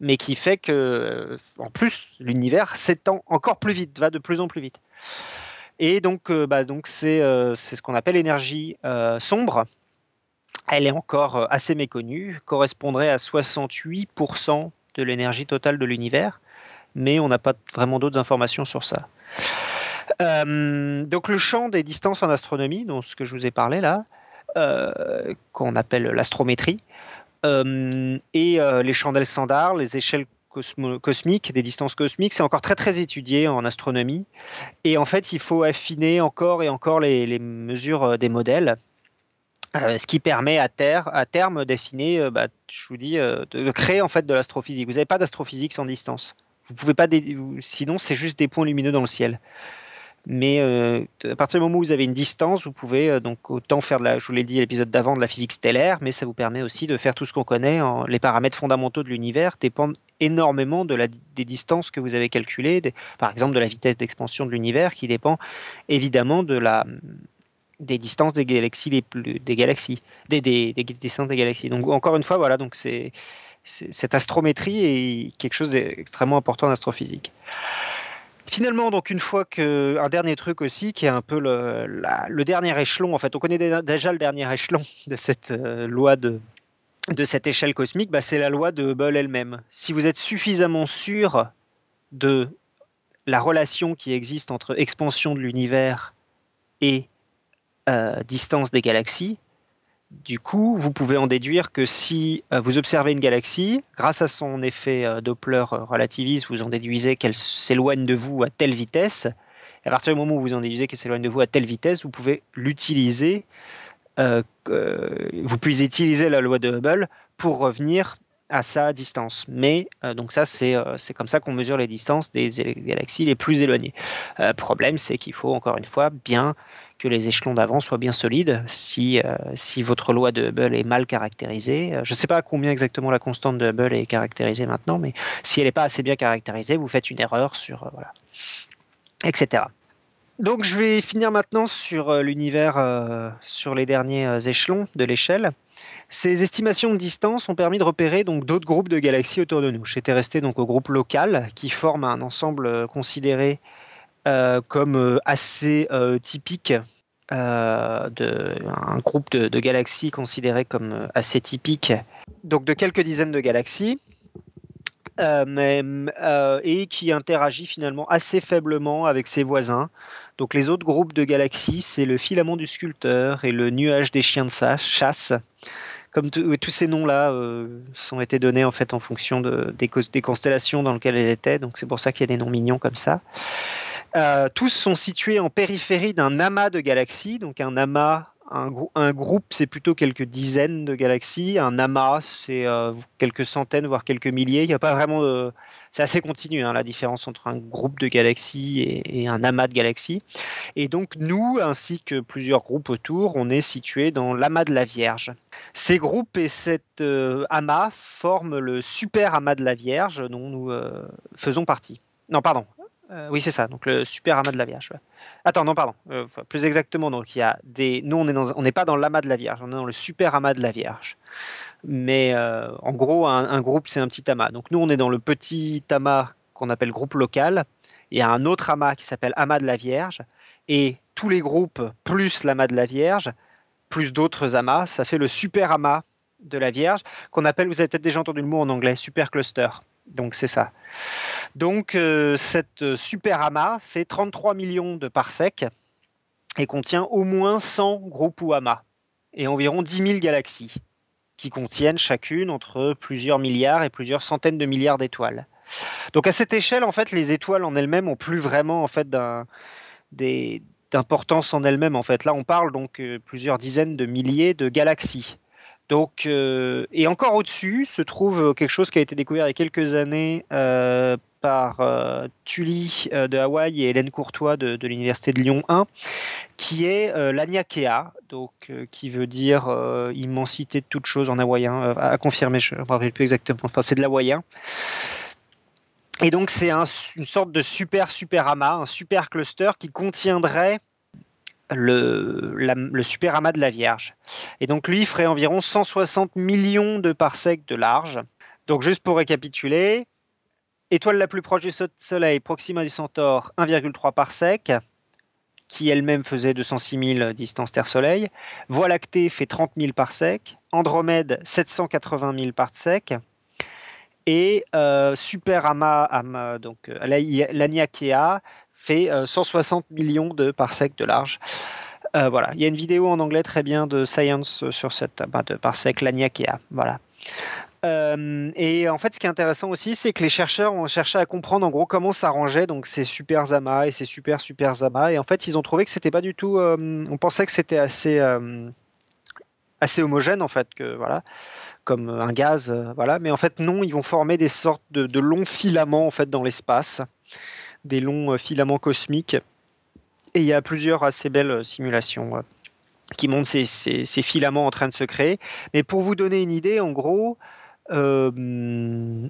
S2: mais qui fait que, en plus, l'univers s'étend encore plus vite, va de plus en plus vite. Et donc, euh, bah, donc c'est euh, ce qu'on appelle l'énergie euh, sombre. Elle est encore assez méconnue, correspondrait à 68% de l'énergie totale de l'univers, mais on n'a pas vraiment d'autres informations sur ça. Euh, donc le champ des distances en astronomie, dont ce que je vous ai parlé là, euh, qu'on appelle l'astrométrie, euh, et les chandelles standards, les échelles cosmiques, des distances cosmiques, c'est encore très très étudié en astronomie. Et en fait, il faut affiner encore et encore les, mesures des modèles. ce qui permet à terme d'affiner, bah, je vous dis, de créer en fait de l'astrophysique. Vous n'avez pas d'astrophysique sans distance. Vous pouvez pas, sinon c'est juste des points lumineux dans le ciel. Mais euh, à partir du moment où vous avez une distance, vous pouvez euh, donc autant faire de la, je vous l'ai dit l'épisode d'avant, de la physique stellaire, mais ça vous permet aussi de faire tout ce qu'on connaît. les paramètres fondamentaux de l'univers dépendent énormément de la, des distances que vous avez calculées, par exemple de la vitesse d'expansion de l'univers, qui dépend évidemment de la, des distances des galaxies des galaxies, des, des, des distances des galaxies. Donc encore une fois, voilà, donc c'est cette astrométrie est quelque chose d'extrêmement important en astrophysique. Finalement, donc une fois que un dernier truc aussi qui est un peu le, dernier échelon, en fait, on connaît déjà le dernier échelon de cette euh, loi de cette échelle cosmique, bah, c'est la loi de Hubble elle-même. Si vous êtes suffisamment sûr de la relation qui existe entre expansion de l'univers et euh, distance des galaxies, du coup, vous pouvez en déduire que si euh, vous observez une galaxie, grâce à son effet euh, Doppler euh, relativiste, vous en déduisez qu'elle s'éloigne de vous à telle vitesse. à partir du moment où vous en déduisez qu'elle s'éloigne de vous à telle vitesse, vous pouvez l'utiliser. vous pouvez utiliser la loi de Hubble pour revenir à sa distance. Mais donc ça, c'est comme ça qu'on mesure les distances des galaxies les plus éloignées. Le problème, c'est qu'il faut encore une fois bien que les échelons d'avant soient bien solides. Si, euh, votre loi de Hubble est mal caractérisée, euh, je ne sais pas à combien exactement la constante de Hubble est caractérisée maintenant, mais si elle n'est pas assez bien caractérisée, vous faites une erreur sur. Euh, voilà. Etc. Donc je vais finir maintenant sur l'univers, sur les derniers échelons de l'échelle. Ces estimations de distance ont permis de repérer d'autres groupes de galaxies autour de nous. J'étais resté donc au groupe local qui forme un ensemble considéré comme assez typique de un groupe de, galaxies considéré comme assez typique, donc de quelques dizaines de galaxies. et qui interagit finalement assez faiblement avec ses voisins. Donc les autres groupes de galaxies, c'est le filament du sculpteur et le nuage des chiens de chasse. Comme tous ces noms-là euh, sont été donnés en fait en fonction de, des, des, constellations dans lesquelles elle était, donc c'est pour ça qu'il y a des noms mignons comme ça. Euh, tous sont situés en périphérie d'un amas de galaxies. Donc un amas, un, groupe, c'est plutôt quelques dizaines de galaxies. Un amas, c'est euh, quelques centaines, voire quelques milliers. Il n'y a pas vraiment. C'est assez continu, hein, la différence entre un groupe de galaxies et, un amas de galaxies. Et donc nous, ainsi que plusieurs groupes autour, on est situé dans l'amas de la Vierge. Ces groupes et cet euh, amas forment le super amas de la Vierge dont nous faisons partie. Non, pardon, euh, oui, c'est ça. Donc le super amas de la Vierge. Attends, non, pardon. Euh, plus exactement, donc il y a des. Nous, on n'est pas dans l'amas de la Vierge. On est dans le super amas de la Vierge. Mais euh, en gros, un, groupe, c'est un petit amas. Donc nous, on est dans le petit amas qu'on appelle groupe local. Il y a un autre amas qui s'appelle amas de la Vierge. Et tous les groupes plus l'amas de la Vierge, plus d'autres amas, ça fait le super amas de la Vierge qu'on appelle, vous avez peut-être déjà entendu le mot en anglais, super cluster. Donc c'est ça. Donc euh, cette super amas fait 33 millions de parsecs et contient au moins 100 groupes ou amas et environ 10 000 galaxies qui contiennent chacune entre plusieurs milliards et plusieurs centaines de milliards d'étoiles. Donc à cette échelle, en fait, les étoiles en elles-mêmes ont plus vraiment en fait d'importance en elles-mêmes. En fait, là, on parle donc euh, plusieurs dizaines de milliers de galaxies. Donc, euh, et encore au-dessus se trouve quelque chose qui a été découvert il y a quelques années euh, par euh, Tully de Hawaï et Hélène Courtois de, l'Université de Lyon 1, qui est l'Aniakea, donc qui veut dire immensité de toute chose en hawaïen, à confirmer, je ne me rappelle plus exactement, enfin c'est de l'hawaïen. Et donc c'est une sorte de super super amas, un super cluster qui contiendrait le, super amas de la Vierge. Et donc lui ferait environ 160 millions de parsecs de large. Donc juste pour récapituler, étoile la plus proche du Soleil, Proxima du Centaure, 1,3 parsec, qui elle-même faisait 206 000 distance Terre-Soleil. Voie lactée fait 30 000 parsecs. Andromède, 780 000 parsecs. Et Super Ama, donc l'Aniakea, fait 160 millions de parsecs de large. voilà, il y a une vidéo en anglais très bien de Science sur cette bah, de parsec l'Aniakea. Voilà. Euh, et en fait, ce qui est intéressant aussi, c'est que les chercheurs ont cherché à comprendre en gros comment s'arrangeaient donc ces super amas et ces super super amas. Et en fait, ils ont trouvé que c'était pas du tout. Euh, on pensait que c'était assez euh, assez homogène en fait, que voilà, comme un gaz, voilà. Mais en fait, non, ils vont former des sortes de, longs filaments en fait dans l'espace, des longs filaments cosmiques. Et il y a plusieurs assez belles simulations qui montrent ces, filaments en train de se créer. Mais pour vous donner une idée, en gros, euh,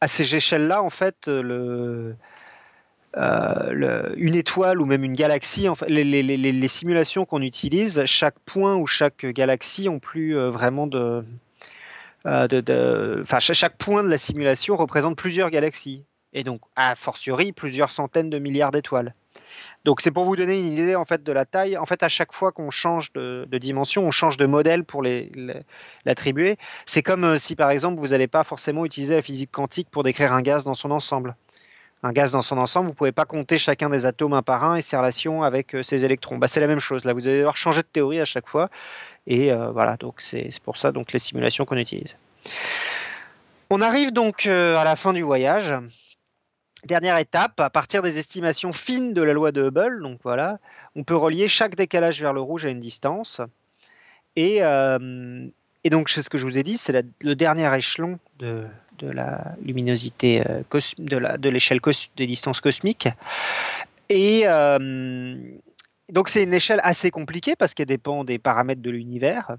S2: à ces échelles-là, en fait, euh, une étoile ou même une galaxie, les, simulations qu'on utilise, chaque point ou chaque galaxie ont plus euh, vraiment de, de, enfin, chaque point de la simulation représente plusieurs galaxies et donc a fortiori plusieurs centaines de milliards d'étoiles. Donc c'est pour vous donner une idée en fait de la taille. En fait, à chaque fois qu'on change de, dimension, on change de modèle pour l'attribuer. c'est comme euh, si par exemple vous n'allez pas forcément utiliser la physique quantique pour décrire un gaz dans son ensemble. Un gaz dans son ensemble, vous ne pouvez pas compter chacun des atomes un par un et ses relations avec euh, ses électrons. Bah, c'est la même chose. Là, vous allez devoir changer de théorie à chaque fois. Et euh, voilà, donc c'est pour ça donc les simulations qu'on utilise. On arrive donc à la fin du voyage. Dernière étape, à partir des estimations fines de la loi de Hubble, donc voilà, on peut relier chaque décalage vers le rouge à une distance. Et, euh, donc, c'est ce que je vous ai dit, c'est le dernier échelon de, la luminosité euh, de l'échelle des distances cosmiques. Et euh, donc, c'est une échelle assez compliquée parce qu'elle dépend des paramètres de l'univers.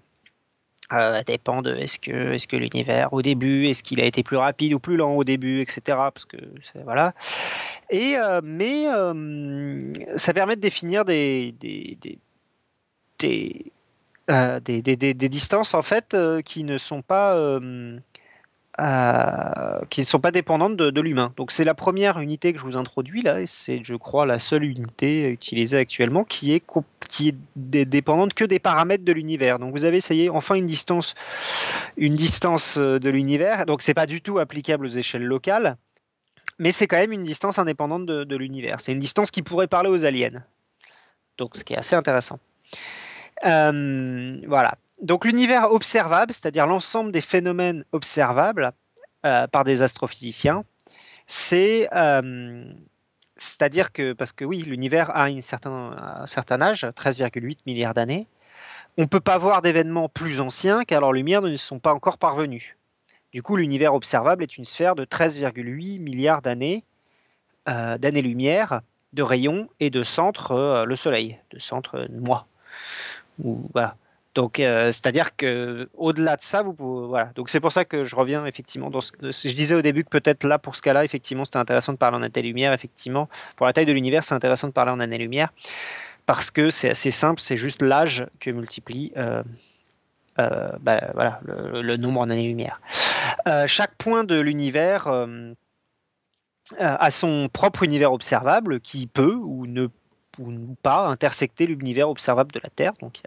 S2: Euh, dépend de est-ce que, est que l'univers au début, est-ce qu'il a été plus rapide ou plus lent au début, etc. Parce que voilà. Et euh, mais euh, ça permet de définir des des, des, des, des distances en fait qui ne sont pas euh, qui ne sont pas dépendantes de, l'humain. Donc c'est la première unité que je vous introduis là, et c'est je crois la seule unité utilisée actuellement qui est, est dépendante que des paramètres de l'univers. Donc vous avez essayé enfin une distance, une distance euh, de l'univers. Donc c'est pas du tout applicable aux échelles locales, mais c'est quand même une distance indépendante de, de l'univers. C'est une distance qui pourrait parler aux aliens. Donc ce qui est assez intéressant. Euh, voilà donc l'univers observable, c'est-à-dire l'ensemble des phénomènes observables euh, par des astrophysiciens, c'est euh, c'est-à-dire que parce que oui, l'univers a un certain âge, 13,8 milliards d'années, on ne peut pas voir d'événements plus anciens car leurs lumières ne sont pas encore parvenues. Du coup, l'univers observable est une sphère de 13,8 milliards d'années, euh, d'années-lumière, de rayons et de centre le Soleil, de centre moi. Ou. Donc, euh, c'est-à-dire que au-delà de ça, vous pouvez, voilà. Donc, c'est pour ça que je reviens effectivement. Je disais au début que peut-être là, pour ce cas-là, effectivement, c'était intéressant de parler en année-lumière. Effectivement, pour la taille de l'univers, c'est intéressant de parler en année-lumière parce que c'est assez simple. C'est juste l'âge que multiplie. Euh, euh, bah, voilà, le, nombre en années-lumière. chaque point de l'univers a son propre univers observable qui peut ou ne ou pas intersecter l'univers observable de la Terre. Donc,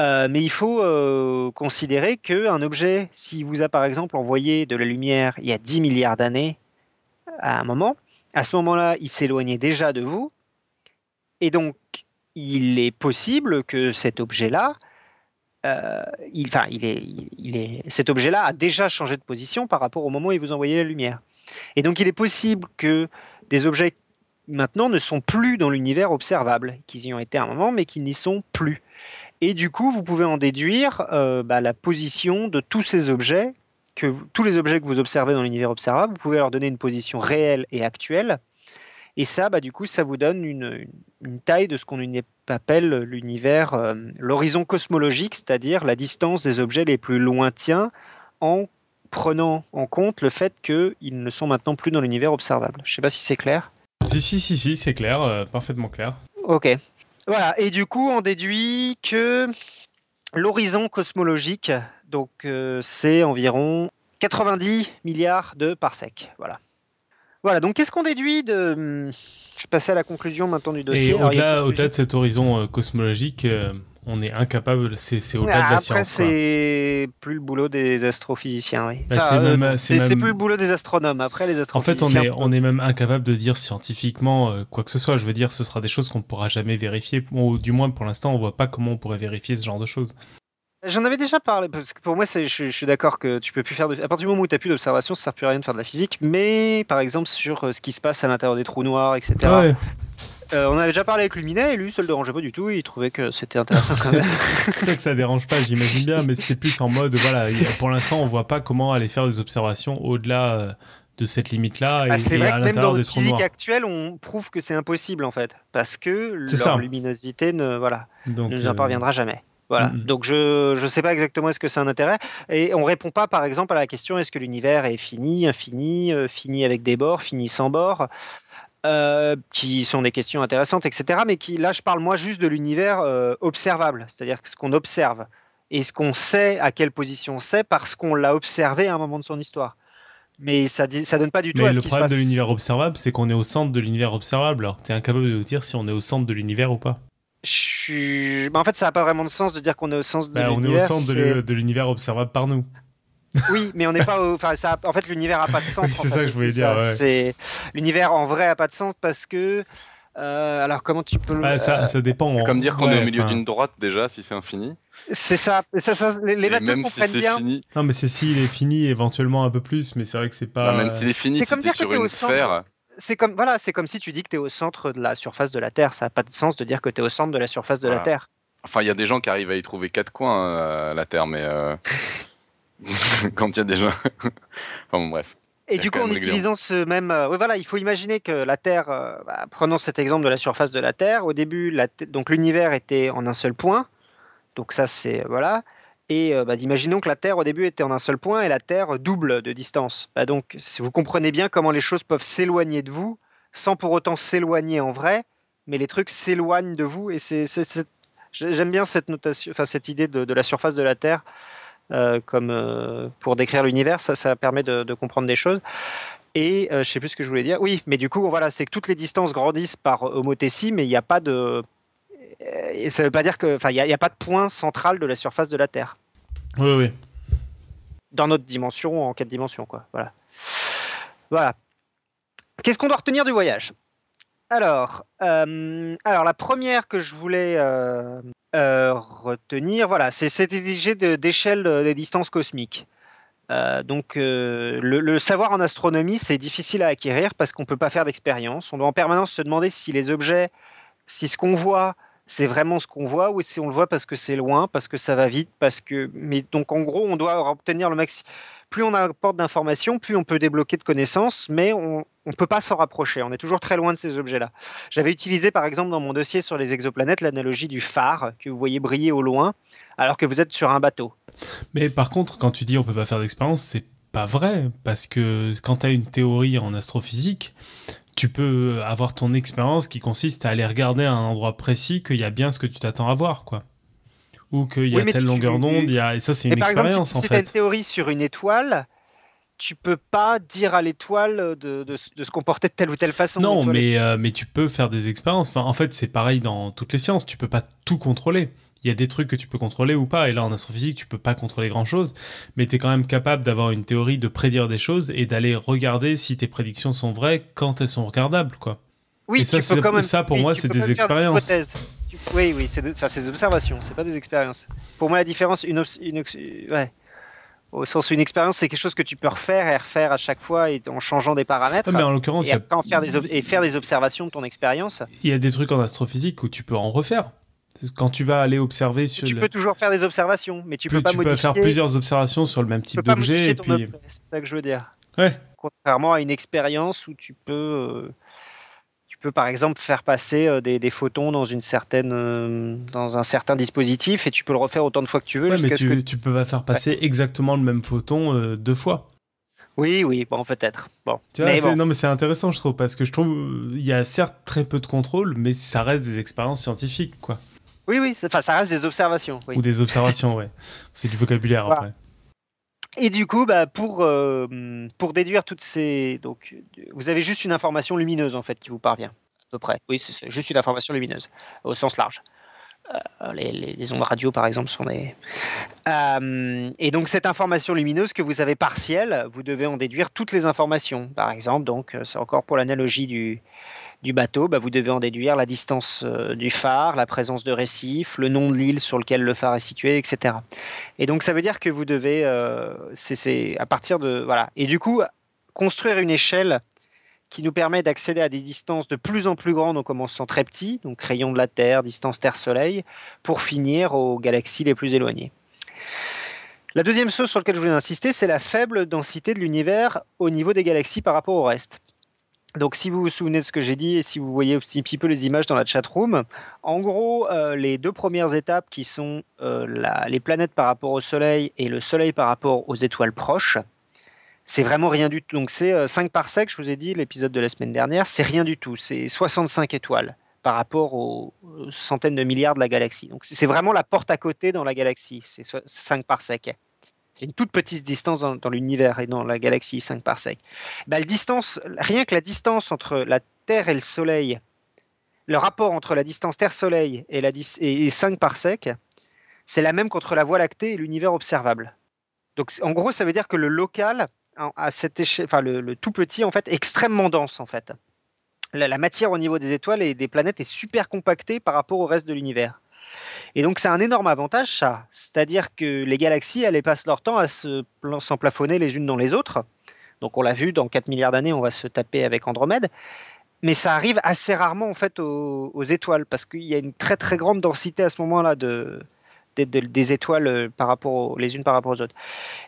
S2: euh, mais il faut euh, considérer qu'un objet, s'il vous a par exemple envoyé de la lumière il y a 10 milliards d'années à un moment, à ce moment-là, il s'éloignait déjà de vous. Et donc, il est possible que cet objet-là, euh, enfin, il est, est, cet objet-là a déjà changé de position par rapport au moment où il vous envoyait la lumière. Et donc, il est possible que des objets maintenant ne sont plus dans l'univers observable, qu'ils y ont été à un moment, mais qu'ils n'y sont plus. Et du coup, vous pouvez en déduire euh, bah, la position de tous ces objets, que tous les objets que vous observez dans l'univers observable, vous pouvez leur donner une position réelle et actuelle. Et ça, bah, du coup, ça vous donne une, taille de ce qu'on appelle l'univers, euh, l'horizon cosmologique, c'est-à-dire la distance des objets les plus lointains en prenant en compte le fait qu'ils ne sont maintenant plus dans l'univers observable. Je ne sais pas si c'est clair.
S1: Si, si, si, si c'est clair, euh, parfaitement clair.
S2: Ok. Voilà, et du coup, on déduit que l'horizon cosmologique, donc euh, c'est environ 90 milliards de parsecs. Voilà. Voilà, donc qu'est-ce qu'on déduit de. Je vais passer à la conclusion maintenant du dossier.
S1: Et au-delà, de cet horizon euh, cosmologique, euh, on est incapable, c'est au-delà de la
S2: Après,
S1: science.
S2: c'est plus le boulot des astrophysiciens, oui.
S1: Bah,
S2: Enfin,
S1: c'est
S2: euh,
S1: même- même-
S2: plus le boulot des astronomes. Après, les
S1: En fait,
S2: astrophysiciens.
S1: on est, on est même incapable de dire scientifiquement euh, quoi que ce soit. Je veux dire, ce sera des choses qu'on ne pourra jamais vérifier. Ou du moins, pour l'instant, on voit pas comment on pourrait vérifier ce genre de choses.
S2: J'en avais déjà parlé, parce que pour moi, je, je suis d'accord que tu peux plus faire de. À partir du moment où tu n'as plus d'observation, ça sert plus à rien de faire de la physique. Mais par exemple, sur euh, ce qui se passe à l'intérieur des trous noirs, etc.
S1: Ouais,
S2: Euh, on avait déjà parlé avec Luminet et lui, ça le dérangeait pas du tout. Il trouvait que c'était intéressant quand même.
S1: c'est ça que ça dérange pas, j'imagine bien, mais c'était plus en mode, voilà, pour l'instant, on voit pas comment aller faire des observations au-delà euh, de cette limite-là
S2: Bah,
S1: et,
S2: c'est
S1: et
S2: vrai
S1: à
S2: que même dans
S1: des trous
S2: physique
S1: noirs.
S2: actuelle, on prouve que c'est impossible en fait. Parce que
S1: C'est
S2: leur
S1: ça.
S2: luminosité ne, voilà,
S1: Donc,
S2: ne nous
S1: euh,
S2: interviendra jamais. Voilà.
S1: mm, mm.
S2: Donc je ne sais pas exactement est-ce que c'est un intérêt. Et on répond pas par exemple à la question est-ce que l'univers est fini, infini, euh, fini avec des bords, fini sans bords? Euh, qui sont des questions intéressantes, etc. Mais qui, là, je parle moi juste de l'univers euh, observable, c'est-à-dire ce qu'on observe et ce qu'on sait à quelle position c'est parce qu'on l'a observé à un moment de son histoire. Mais ça, ça donne pas du tout
S1: Mais
S2: à ce
S1: le
S2: se
S1: problème de l'univers observable, c'est qu'on est au centre de l'univers observable. Alors, t'es incapable de nous dire si on est au centre de l'univers ou pas.
S2: Je suis- bah, en fait, ça n'a pas vraiment de sens de dire qu'on est au sens de
S1: Bah, on est au
S2: l'univers.
S1: centre de l'univers observable par nous.
S2: Oui, mais on n'est pas. Au... Enfin, ça. a- En fait, l'univers a pas de sens.
S1: Oui, c'est ça
S2: fait,
S1: que je voulais dire,
S2: ça.
S1: ouais.
S2: C'est l'univers en vrai a pas de sens parce que. euh, alors comment tu peux. le-
S1: Bah, ça, ça dépend.
S3: C'est comme dire qu'on
S1: Ouais,
S3: est au milieu d'une droite déjà, si c'est infini.
S2: C'est ça. ça, ça- les
S3: si
S2: comprennent
S3: c'est
S2: bien.
S3: fini,
S1: Non, mais c'est s'il est fini, éventuellement un peu plus, mais c'est vrai que c'est pas.
S3: même s'il est fini,
S2: C'est
S3: si
S2: comme dire que t'es au
S3: une
S2: centre. C'est comme voilà, c'est comme si tu dis que tu es au centre de la surface de la Terre. Ça n'a pas de sens de dire que tu es au centre de la surface de la. Terre.
S3: Enfin, il y a des gens qui arrivent à y trouver quatre coins euh, à la Terre, mais euh, quand il y a des gens. enfin bon, bref.
S2: Et du coup, en utilisant ce même, euh, oui, voilà, il faut imaginer que la Terre, euh, bah, prenons cet exemple de la surface de la Terre. Au début, la donc l'univers était en un seul point. Donc ça, c'est voilà. Et euh, bah, imaginons que la Terre au début était en un seul point et la Terre double de distance. Bah, donc, si vous comprenez bien comment les choses peuvent s'éloigner de vous sans pour autant s'éloigner en vrai, mais les trucs s'éloignent de vous. Et c'est, j'aime bien cette notation, enfin cette idée de, de la surface de la Terre euh, comme euh, pour décrire l'univers. Ça, ça permet de, de comprendre des choses. Et euh, je sais plus ce que je voulais dire. Oui, mais du coup, voilà, c'est que toutes les distances grandissent par homothétie, mais il n'y a pas de. euh, Et ça veut pas dire que. Enfin, il n'y a, pas de point central de la surface de la Terre.
S1: Oui, oui.
S2: Dans notre dimension, en quatre dimensions, quoi. Voilà. Voilà. Qu'est-ce qu'on doit retenir du voyage? Alors, euh, alors, la première que je voulais euh, euh, retenir, voilà, c'est idée de- d'échelle de- des distances cosmiques. Euh, donc, euh, le, le savoir en astronomie, c'est difficile à acquérir parce qu'on ne peut pas faire d'expérience. On doit en permanence se demander si les objets, si ce qu'on voit, c'est vraiment ce qu'on voit ou si on le voit parce que c'est loin, parce que ça va vite, parce que. Mais donc, en gros, on doit obtenir le maximum. Plus on apporte d'informations, plus on peut débloquer de connaissances, mais on ne peut pas s'en rapprocher. On est toujours très loin de ces objets-là. J'avais utilisé, par exemple, dans mon dossier sur les exoplanètes, l'analogie du phare que vous voyez briller au loin, alors que vous êtes sur un bateau.
S1: Mais par contre, quand tu dis on peut pas faire d'expérience, c'est pas vrai. Parce que quand tu as une théorie en astrophysique, tu peux avoir ton expérience qui consiste à aller regarder à un endroit précis qu'il y a bien ce que tu t'attends à voir, quoi. Ou qu'il y a
S2: Oui,
S1: telle
S2: tu-
S1: longueur d'onde, a... et ça c'est une
S2: par exemple,
S1: expérience
S2: si,
S1: en
S2: si tu as une
S1: fait.
S2: théorie sur une étoile, tu peux pas dire à l'étoile de, de- de se comporter de telle ou telle façon.
S1: Non, mais, euh, mais tu peux faire des expériences. Enfin, en fait, c'est pareil dans toutes les sciences. Tu peux pas tout contrôler. Il y a des trucs que tu peux contrôler ou pas. Et là, en astrophysique, tu peux pas contrôler grand chose. Mais tu es quand même capable d'avoir une théorie, de prédire des choses et d'aller regarder si tes prédictions sont vraies quand elles sont regardables, quoi.
S2: Oui,
S1: Et ça,
S2: tu peux quand même-
S1: ça, pour moi, c'est des expériences.
S2: hypothèses. Tu- Oui, oui, c'est de- enfin, c'est des observations, c'est pas des expériences. Pour moi, la différence, une, obs- une ouais. au sens où une expérience, c'est quelque chose que tu peux refaire et refaire à chaque fois et en changeant des paramètres.
S1: Ouais, mais en l'occurrence, il
S2: et
S1: y a-
S2: faire des ob- et faire des observations de ton expérience.
S1: il y, a des trucs en astrophysique où tu peux en refaire. C'est Quand tu vas aller observer sur
S2: Tu
S1: le...
S2: peux toujours faire des observations, mais tu
S1: plus
S2: peux pas
S1: tu peux
S2: modifier.
S1: faire plusieurs observations sur le même type d'objet.
S2: modifier
S1: puis...
S2: c'est ça que je veux dire.
S1: Ouais.
S2: Contrairement à une expérience où tu peux, euh, peux par exemple faire passer euh, des, des photons dans une certaine, euh, dans un certain dispositif et tu peux le refaire autant de fois que tu veux
S1: Ouais, mais tu,
S2: que.
S1: tu peux pas faire passer exactement le même photon euh, deux fois.
S2: Oui, oui, bon peut-être. Bon.
S1: Tu vois,
S2: mais
S1: c'est-
S2: bon.
S1: Non, mais c'est intéressant, je trouve, parce que je trouve il y a certes très peu de contrôle, mais ça reste des expériences scientifiques, quoi.
S2: Oui, oui, enfin ça reste des observations. oui.
S1: Ou des observations, ouais. C'est du vocabulaire
S2: Voilà.
S1: après.
S2: Et du coup, bah, pour, euh, pour déduire toutes ces. Donc, vous avez juste une information lumineuse, en fait, qui vous parvient, à peu près. Oui, c'est juste une information lumineuse, au sens large. les, ondes radio, par exemple, sont des. et donc, cette information lumineuse que vous avez partielle, vous devez en déduire toutes les informations. Par exemple, donc, c'est encore pour l'analogie du, du bateau, bah, vous devez en déduire la distance du phare, la présence de récifs, le nom de l'île sur lequel le phare est situé, etc. Et donc ça veut dire que vous devez, c'est à partir de voilà. Et du coup, construire une échelle qui nous permet d'accéder à des distances de plus en plus grandes en commençant très petit, donc rayon de la Terre, distance Terre-Soleil, pour finir aux galaxies les plus éloignées. La deuxième chose sur laquelle je voulais insister, c'est la faible densité de l'univers au niveau des galaxies par rapport au reste. Donc si vous vous souvenez de ce que j'ai dit et si vous voyez un petit peu les images dans la chat room, en gros, euh, les deux premières étapes qui sont euh, les planètes par rapport au Soleil et le Soleil par rapport aux étoiles proches, c'est vraiment rien du tout. Donc c'est 5 par sec, je vous ai dit, l'épisode de la semaine dernière, c'est rien du tout. C'est 65 étoiles par rapport aux centaines de milliards de la galaxie. Donc c'est vraiment la porte à côté dans la galaxie, c'est 5 par sec. C'est une toute petite distance dans, l'univers et dans la galaxie, 5 par sec. Bah, distance, rien que la distance entre la Terre et le Soleil, le rapport entre la distance Terre-Soleil et, et 5 par sec, c'est la même qu'entre la Voie lactée et l'univers observable. Donc en gros, ça veut dire que le local, à cette échelle, enfin le, tout petit en fait, extrêmement dense en fait. La, matière au niveau des étoiles et des planètes est super compactée par rapport au reste de l'univers. Et donc c'est un énorme avantage ça, c'est-à-dire que les galaxies elles passent leur temps à se s'emplafonner les unes dans les autres. Donc on l'a vu, dans 4 milliards d'années on va se taper avec Andromède. Mais ça arrive assez rarement en fait aux, aux étoiles parce qu'il y a une très très grande densité à ce moment-là de, des, étoiles euh, par rapport les unes par rapport aux autres.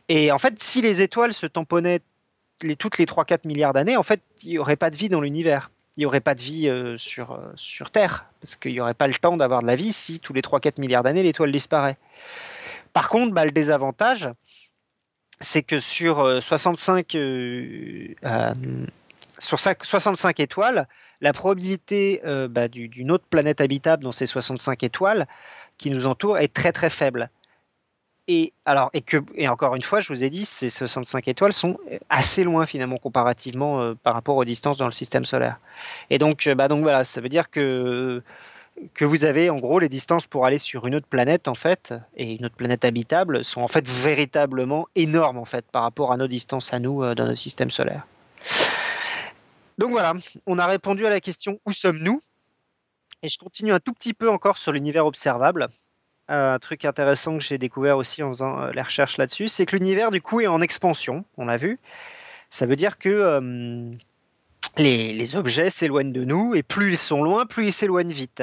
S2: Et en fait, si les étoiles se tamponnaient les, toutes les 3-4 milliards d'années, en fait, il n'y aurait pas de vie dans l'univers. Il n'y aurait pas de vie euh, sur, euh, sur Terre, parce qu'il n'y aurait pas le temps d'avoir de la vie si tous les 3-4 milliards d'années, l'étoile disparaît. Par contre, bah, le désavantage, c'est que sur 65, sur 65 étoiles, la probabilité bah, d'une autre planète habitable dans ces 65 étoiles, qui nous entoure est très très faible. Et alors et encore une fois, je vous ai dit, ces 65 étoiles sont assez loin finalement comparativement euh, par rapport aux distances dans le système solaire. Et donc euh, bah donc voilà, ça veut dire que que vous avez en gros les distances pour aller sur une autre planète en fait et une autre planète habitable sont en fait véritablement énormes en fait par rapport à nos distances à nous euh, dans notre système solaire. Donc voilà, on a répondu à la question où sommes-nous? Et je continue un tout petit peu encore sur l'univers observable. Un truc intéressant que j'ai découvert aussi en faisant euh, les recherches là-dessus, c'est que l'univers du coup est en expansion, on l'a vu. Ça veut dire que euh, les, objets s'éloignent de nous et plus ils sont loin, plus ils s'éloignent vite.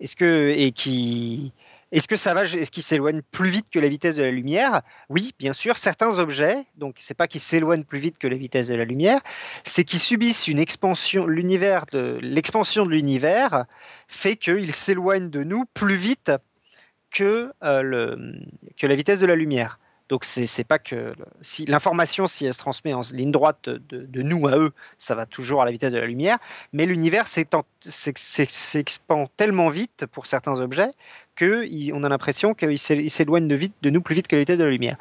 S2: Est-ce que et qui est-ce que ça va Est-ce qu'ils s'éloignent plus vite que la vitesse de la lumière? Oui, bien sûr. Certains objets, donc c'est pas qu'ils s'éloignent plus vite que la vitesse de la lumière, c'est qu'ils subissent une expansion. L'univers l'expansion de l'univers fait qu'ils s'éloignent de nous plus vite que, euh, que la vitesse de la lumière. Donc c'est pas que l'information si elle se transmet en ligne droite de, nous à eux, ça va toujours à la vitesse de la lumière, mais l'univers s'expand tellement vite pour certains objets que on a l'impression qu'il s'éloigne de nous plus vite que la vitesse de la lumière.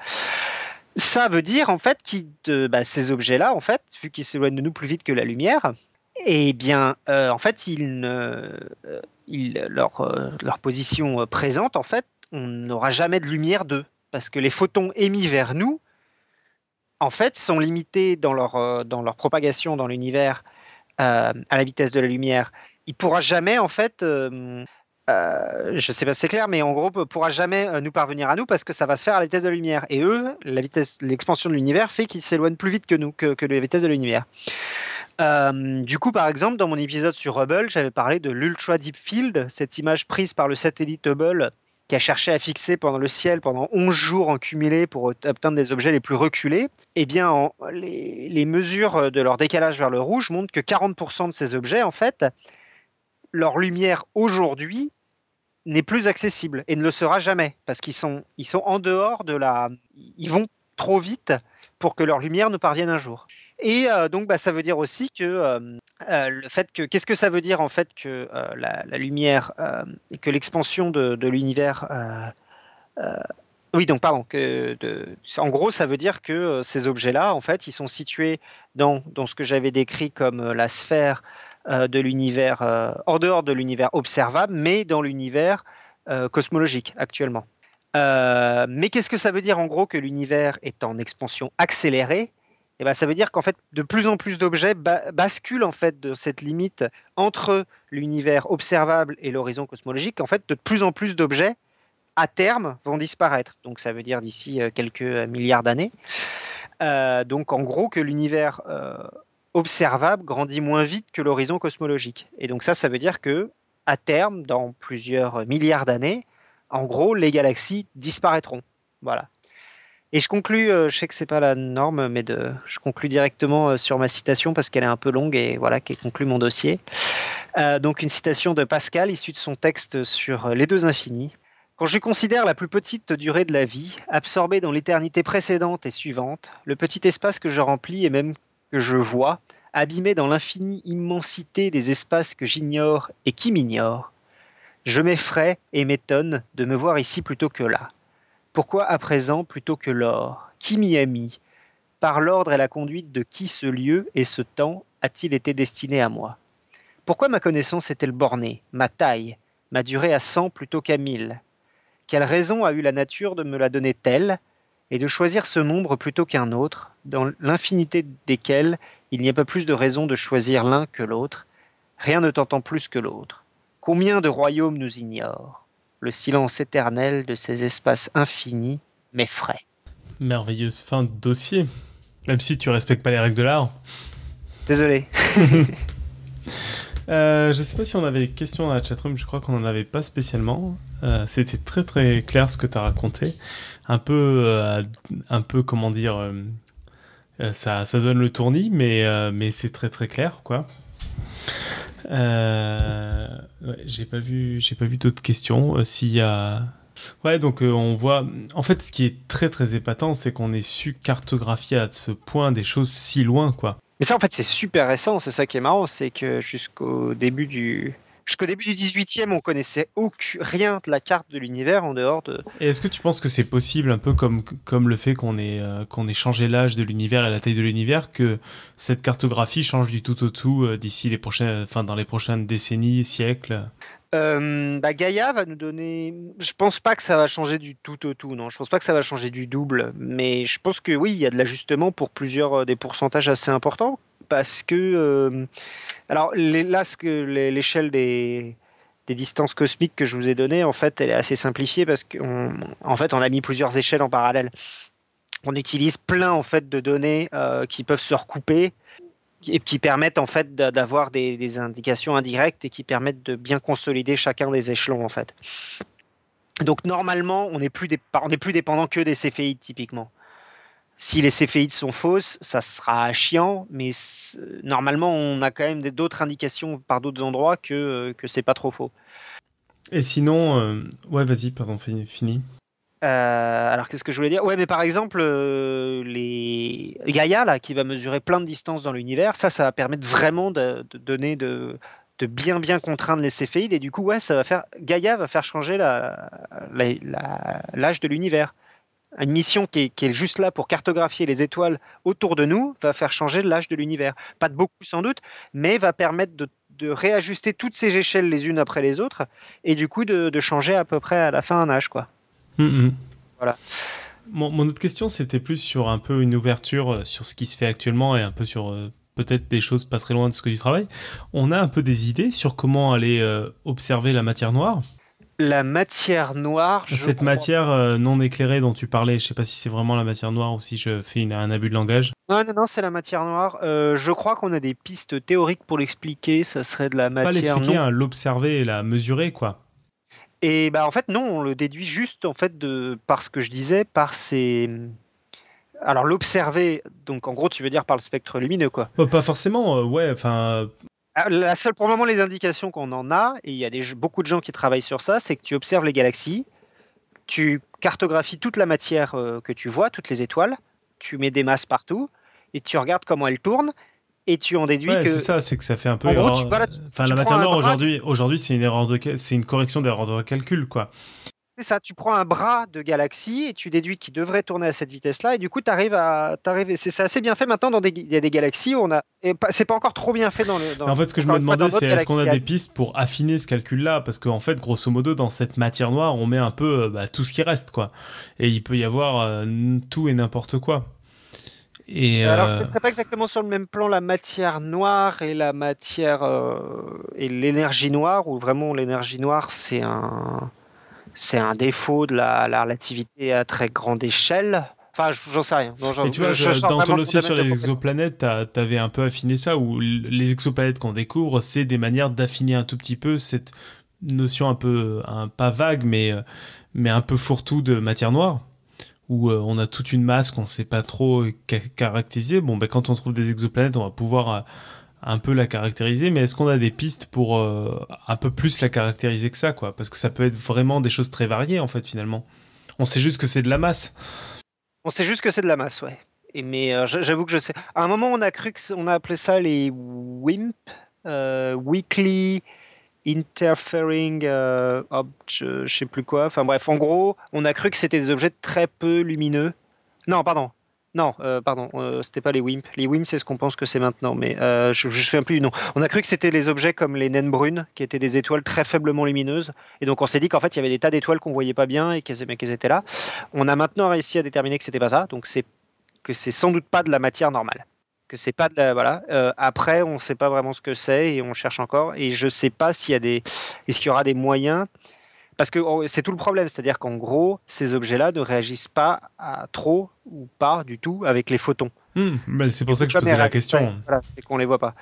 S2: Ça veut dire en fait que bah, ces objets-là, en fait, vu qu'ils s'éloignent de nous plus vite que la lumière, eh bien, euh, en fait, ils, euh, leur, leur position présente, en fait, on n'aura jamais de lumière d'eux parce que les photons émis vers nous, en fait, sont limités dans leur, euh, dans leur propagation dans l'univers euh, à la vitesse de la lumière. Il pourra jamais, en fait, euh, je ne sais pas si c'est clair, mais en gros, pourra jamais nous parvenir à nous parce que ça va se faire à la vitesse de la lumière. Et eux, l'expansion de l'univers fait qu'ils s'éloignent plus vite que nous, que, que la vitesse de la lumière. du coup, par exemple, dans mon épisode sur Hubble, j'avais parlé de l'Ultra Deep Field, cette image prise par le satellite Hubble qui a cherché à fixer pendant le ciel pendant 11 jours en cumulé pour obtenir des objets les plus reculés, eh bien, les, mesures de leur décalage vers le rouge montrent que 40% de ces objets, en fait, leur lumière aujourd'hui n'est plus accessible et ne le sera jamais parce qu'ils sont, ils sont en dehors de la. Ils vont trop vite pour que leur lumière nous parvienne un jour. Et euh, donc, bah, ça veut dire aussi que euh, euh, le fait que qu'est-ce que ça veut dire en fait que la, lumière et que l'expansion de, l'univers oui, donc pardon. En gros, ça veut dire que ces objets-là, en fait, ils sont situés dans, dans ce que j'avais décrit comme la sphère de l'univers, hors dehors de l'univers observable, mais dans l'univers cosmologique actuellement. mais qu'est-ce que ça veut dire en gros que l'univers est en expansion accélérée? Eh ben, ça veut dire qu'en fait, de plus en plus d'objets basculent en fait de cette limite entre l'univers observable et l'horizon cosmologique. En fait, de plus en plus d'objets à terme vont disparaître. Donc, ça veut dire d'ici euh, quelques milliards d'années. Euh, donc, en gros, que l'univers euh, observable grandit moins vite que l'horizon cosmologique. Et donc, ça, ça veut dire que à terme, dans plusieurs milliards d'années, en gros, les galaxies disparaîtront. Voilà. Et je conclus, euh, je sais que c'est pas la norme, mais je conclus directement euh, sur ma citation parce qu'elle est un peu longue et voilà, qui conclut mon dossier. Euh, donc une citation de Pascal issue de son texte sur les deux infinis. Quand je considère la plus petite durée de la vie, absorbée dans l'éternité précédente et suivante, le petit espace que je remplis et même que je vois, abîmé dans l'infinie immensité des espaces que j'ignore et qui m'ignorent, je m'effraie et m'étonne de me voir ici plutôt que là. Pourquoi à présent plutôt que l'or? Qui m'y a mis? Par l'ordre et la conduite de qui ce lieu et ce temps a-t-il été destiné à moi? Pourquoi ma connaissance est-elle bornée, ma taille, ma durée à cent plutôt qu'à mille? Quelle raison a eu la nature de me la donner telle et de choisir ce nombre plutôt qu'un autre, dans l'infinité desquels il n'y a pas plus de raison de choisir l'un que l'autre, rien ne t'entend plus que l'autre. Combien de royaumes nous ignorent le silence éternel de ces espaces infinis m'effraie.
S1: Merveilleuse fin de dossier, même si tu respectes pas les règles de l'art.
S2: Désolé.
S1: euh, je sais pas si on avait des questions dans la chatroom, je crois qu'on en avait pas spécialement. Euh, c'était très très clair ce que tu as raconté. Un peu, euh, un peu comment dire, euh, ça, ça donne le tournis, mais, mais c'est très très clair quoi. Euh, j'ai pas vu, j'ai pas vu d'autres questions. Euh, s'il y a, ouais, donc euh, on voit. En fait, ce qui est très très épatant, c'est qu'on ait su cartographier à ce point des choses si loin, quoi.
S2: Mais ça, en fait, c'est super récent. C'est ça qui est marrant, c'est que jusqu'au début du Jusqu'au début du 18e, on connaissait aucun, rien de la carte de l'univers en dehors de.
S1: Et est-ce que tu penses que c'est possible, un peu comme, comme le fait qu'on ait, euh, qu'on ait changé l'âge de l'univers et la taille de l'univers, que cette cartographie change du tout au tout euh, d'ici les prochaines, enfin dans les prochaines décennies, siècles?
S2: Euh, bah Gaïa va nous donner. Je pense pas que ça va changer du tout au tout, non. Je pense pas que ça va changer du double, mais je pense que oui, il y a de l'ajustement pour plusieurs des pourcentages assez importants parce que alors là, l'échelle des, distances cosmiques que je vous ai données, en fait, elle est assez simplifiée parce qu'en fait, on a mis plusieurs échelles en parallèle. On utilise plein en fait de données euh, qui peuvent se recouper et qui permettent en fait d'avoir des, indications indirectes et qui permettent de bien consolider chacun des échelons en fait. Donc normalement, on n'est plus, plus dépendant que des céphéides typiquement. Si les céphéides sont fausses, ça sera chiant, mais normalement, on a quand même d'autres indications par d'autres endroits que, euh, que c'est pas trop faux.
S1: Et sinon, euh, ouais, vas-y, pardon, fini.
S2: Euh, alors qu'est-ce que je voulais dire? Ouais, mais par exemple, les Gaïa là, qui va mesurer plein de distances dans l'univers, ça, ça va permettre vraiment de, donner de, de bien bien contraindre les céphéides et du coup, ouais, ça va faire Gaïa va faire changer l'âge la, de l'univers une mission qui est, juste là pour cartographier les étoiles autour de nous va faire changer l'âge de l'univers. Pas de beaucoup sans doute, mais va permettre de, réajuster toutes ces échelles les unes après les autres et du coup de, changer à peu près à la fin un âge. Quoi.
S1: Mm-hmm. Voilà. Mon, autre question, c'était plus sur un peu une ouverture euh, sur ce qui se fait actuellement et un peu sur euh, peut-être des choses pas très loin de ce que tu travailles. On a un peu des idées sur comment aller euh, observer la matière noire
S2: la matière noire.
S1: Cette matière euh, non éclairée dont tu parlais, je sais pas si c'est vraiment la matière noire ou si je fais un abus de langage.
S2: Non, non, non, c'est la matière noire. Euh, je crois qu'on a des pistes théoriques pour l'expliquer. Ça serait de la matière. Pas
S1: l'expliquer, hein, l'observer et la mesurer, quoi.
S2: Et bah en fait non, on le déduit juste en fait de par ce que je disais, par ces alors l'observer, donc en gros tu veux dire par le spectre lumineux quoi.
S1: Euh, pas forcément, ouais, enfin
S2: la seule, pour le moment, les indications qu'on en a, et il y a des, beaucoup de gens qui travaillent sur ça, c'est que tu observes les galaxies, tu cartographies toute la matière euh, que tu vois, toutes les étoiles, tu mets des masses partout, et tu regardes comment elles tournent, et tu en déduis que.
S1: C'est ça, c'est que ça fait un peu. enfin, la matière noire aujourd'hui, aujourd'hui, c'est une erreur de, c'est une correction d'erreur de calcul, quoi.
S2: C'est ça, tu prends un bras de galaxie et tu déduis qu'il devrait tourner à cette vitesse-là, et du coup, tu arrives à. C'est assez bien fait maintenant, dans des... il y a des galaxies où on a. C'est pas encore trop bien fait dans le.
S1: en fait, ce que je me demandais, c'est est-ce qu'on a des pistes pour affiner ce calcul-là? Parce qu'en fait, grosso modo, dans cette matière noire, on met un peu euh, bah, tout ce qui reste, quoi. Et il peut y avoir euh, tout et n'importe quoi.
S2: Et Alors, je ne mettrais pas exactement sur le même plan la matière noire et la matière. et l'énergie noire, où vraiment l'énergie noire, c'est un c'est un défaut de la, relativité à très grande échelle. Enfin, j'en sais rien.
S1: et tu vois, dans ton dossier sur les exoplanètes, t'avais un peu affiné ça, où les exoplanètes qu'on découvre, c'est des manières d'affiner un tout petit peu cette notion un peu, un, pas vague, mais, mais un peu fourre-tout de matière noire, où euh, on a toute une masse qu'on ne sait pas trop caractériser. Bon, ben, quand on trouve des exoplanètes, on va pouvoir euh, un peu la caractériser, mais est-ce qu'on a des pistes pour euh, un peu plus la caractériser que ça, quoi? Parce que ça peut être vraiment des choses très variées, en fait, finalement. On sait juste que c'est de la masse.
S2: On sait juste que c'est de la masse, ouais. Et mais euh, j'avoue que je sais. À un moment, on a cru que on a appelé ça les WIMP, euh, Weekly Interfering je, je sais plus quoi. Enfin bref, en gros, on a cru que c'était des objets très peu lumineux. Non, pardon. Non, euh, pardon, euh, c'était pas les WIMP. Les WIMP, c'est ce qu'on pense que c'est maintenant, mais euh, je ne me plus du nom. On a cru que c'était les objets comme les naines brunes, qui étaient des étoiles très faiblement lumineuses. Et donc on s'est dit qu'en fait, il y avait des tas d'étoiles qu'on voyait pas bien et qu'elles étaient là. On a maintenant réussi à déterminer que c'était pas ça, donc c'est que c'est sans doute pas de la matière normale. Que c'est pas de la. Voilà. après, on ne sait pas vraiment ce que c'est et on cherche encore. Et je sais pas s'il y a des. Y aura des moyens parce que oh, c'est tout le problème, c'est-à-dire qu'en gros, ces objets-là ne réagissent pas à trop ou pas du tout avec les photons.
S1: Hmm, c'est pour ça que je posais la question.
S2: c'est qu'on les voit pas.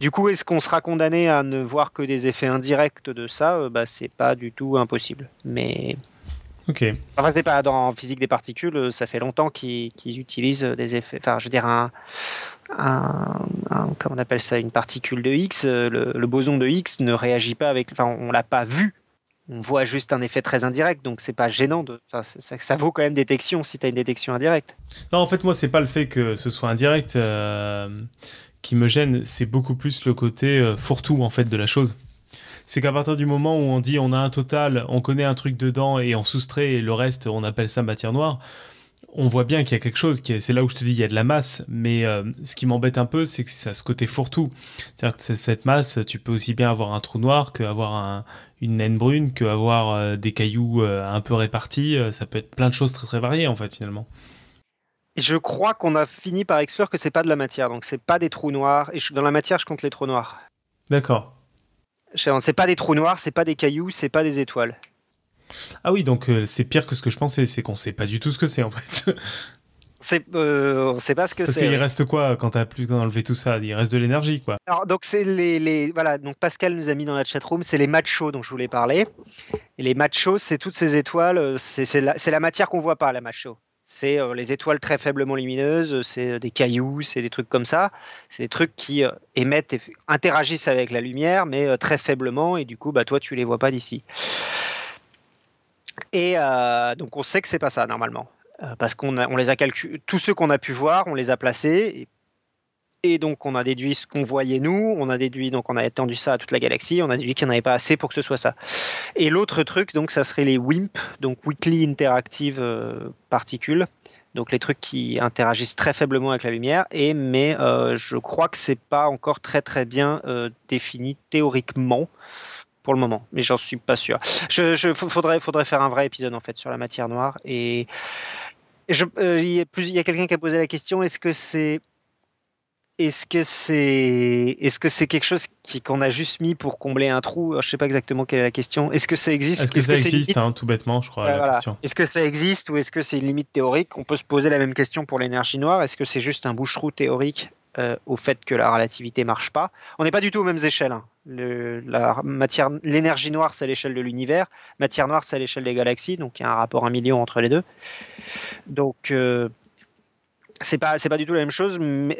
S2: Du coup, est-ce qu'on sera condamné à ne voir que des effets indirects de ça? Euh, bah, C'est pas du tout impossible. Mais.
S1: Ok.
S2: Enfin, c'est pas dans physique des particules, euh, ça fait longtemps qu'ils utilisent des effets. Enfin, je veux dire, un, comment on appelle ça, une particule de X, euh, le, le, boson de X ne réagit pas avec. Enfin, on l'a pas vu on voit juste un effet très indirect, donc c'est pas gênant. De... ça, ça, vaut quand même détection si tu as une détection indirecte.
S1: Non, en fait, moi, c'est pas le fait que ce soit indirect euh, qui me gêne, c'est beaucoup plus le côté euh, fourre-tout en fait de la chose. C'est qu'à partir du moment où on dit on a un total, on connaît un truc dedans et on soustrait et le reste, on appelle ça matière noire on voit bien qu'il y a quelque chose, c'est là où je te dis il y a de la masse, mais euh, ce qui m'embête un peu, c'est que ça a ce côté fourre-tout. C'est-à-dire que cette masse, tu peux aussi bien avoir un trou noir qu'avoir une naine brune, qu'avoir euh, des cailloux euh, un peu répartis. ça peut être plein de choses très très variées en fait finalement.
S2: Je crois qu'on a fini par exclure que c'est pas de la matière, donc c'est pas des trous noirs. Et dans la matière, je compte les trous noirs.
S1: D'accord.
S2: C'est pas des trous noirs, c'est pas des cailloux, c'est pas des étoiles.
S1: Ah oui, donc euh, c'est pire que ce que je pensais, c'est qu'on sait pas du tout ce que c'est en fait.
S2: C'est, euh, on sait pas ce que
S1: c'est.
S2: Parce
S1: qu'il reste quoi quand t'as plus enlevé tout ça? Il reste de l'énergie, quoi.
S2: Alors donc c'est les, les, voilà donc Pascal nous a mis dans la chatroom, c'est les machos dont je voulais parler. Et les machos, c'est toutes ces étoiles, euh, c'est, la, la, matière qu'on voit pas, la macho. C'est euh, les étoiles très faiblement lumineuses, c'est des cailloux, c'est des trucs comme ça. C'est des trucs qui émettent, et interagissent avec la lumière, mais très faiblement, et du coup, bah toi, tu les vois pas d'ici. Et euh, donc on sait que c'est pas ça normalement, parce qu'on on les a calculés, tous ceux qu'on a pu voir, on les a placés. Et, donc on a déduit ce qu'on voyait nous, on a déduit donc on a étendu ça à toute la galaxie, on a déduit qu'il n'y en avait pas assez pour que ce soit ça. Et l'autre truc donc ça serait les WIMP, donc Weekly Interactive euh, Particules, donc les trucs qui interagissent très faiblement avec la lumière. Et mais je crois que c'est pas encore très très bien défini théoriquement pour le moment, mais j'en suis pas sûr. Je, je, faudrait, faudrait faire un vrai épisode en fait sur la matière noire. Et euh, il y a, a quelqu'un qui a posé la question est-ce que c'est est-ce que c'est est-ce que c'est quelque chose qui qu'on a juste mis pour combler un trou? Je sais pas exactement quelle est la question. Est-ce que ça existe?
S1: Est-ce que ça existe hein, tout bêtement, je crois.
S2: Est-ce que ça existe ou est-ce que c'est une limite théorique? On peut se poser la même question pour l'énergie noire. Est-ce que c'est juste un bouche-trou théorique euh, au fait que la relativité marche pas. On n'est pas du tout aux mêmes échelles. Hein. l'énergie noire, c'est l'échelle de l'univers. Matière noire, c'est l'échelle des galaxies. Donc il y a un rapport un million entre les deux. Donc euh, c'est pas c'est pas du tout la même chose. Mais,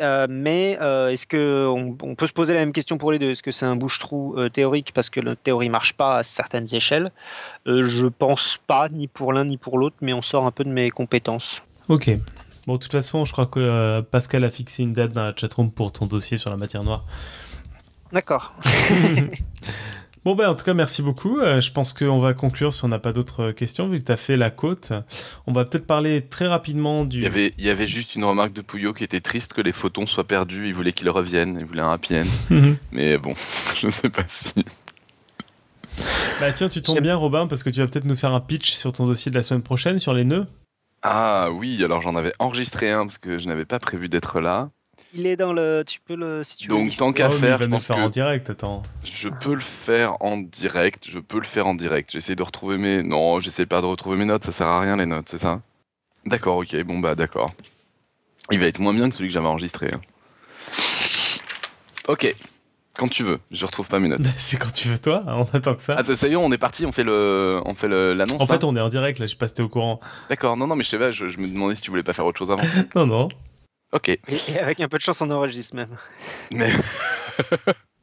S2: euh, est-ce que on, peut se poser la même question pour les deux? Est-ce que c'est un bouche-trou théorique parce que la théorie marche pas à certaines échelles? Je pense pas, ni pour l'un ni pour l'autre. Mais on sort un peu de mes compétences.
S1: Ok. Bon, de toute façon, je crois que euh, Pascal a fixé une date dans la chatroom pour ton dossier sur la matière noire.
S2: D'accord.
S1: Bon, ben, en tout cas, merci beaucoup. Euh, je pense qu'on va conclure si on n'a pas d'autres questions, vu que tu as fait la côte. On va peut-être parler très rapidement du.
S3: Il y, avait, il y avait juste une remarque de Pouillot qui était triste que les photons soient perdus. Il voulait qu'ils reviennent. Il voulait un happy end.
S1: Mhm.
S3: Mais bon, je sais pas si.
S1: Bah, tiens, tu tombes bien, Robin, parce que tu vas peut-être nous faire un pitch sur ton dossier de la semaine prochaine sur les nœuds.
S3: Ah oui, alors j'en avais enregistré un parce que je n'avais pas prévu d'être là.
S2: Il est dans le. Tu peux le. Si tu veux
S3: Donc tant qu'à
S1: Oh, il
S3: faire,
S1: va
S3: je
S1: nous le
S3: pense
S1: faire
S3: que
S1: en direct, attends.
S3: je peux le faire en direct. Je peux le faire en direct. J'essaie de retrouver mes. Non, j'essaie pas de retrouver mes notes. Ça sert à rien les notes, c'est ça? D'accord, ok. Bon bah d'accord. Il va être moins bien que celui que j'avais enregistré. hein. Ok. Quand tu veux. Je retrouve pas mes notes.
S1: C'est quand tu veux, toi. On attend que ça.
S3: Attends, ça y est, on est parti. On fait le, on fait le- l'annonce.
S1: en fait, on est en direct, là, je sais pas si t'es au courant.
S3: D'accord. Non, non, mais je sais pas. Je, je me demandais si tu voulais pas faire autre chose avant.
S1: Non, non.
S3: Ok.
S2: Et, et avec un peu de chance, on enregistre même.
S3: Mais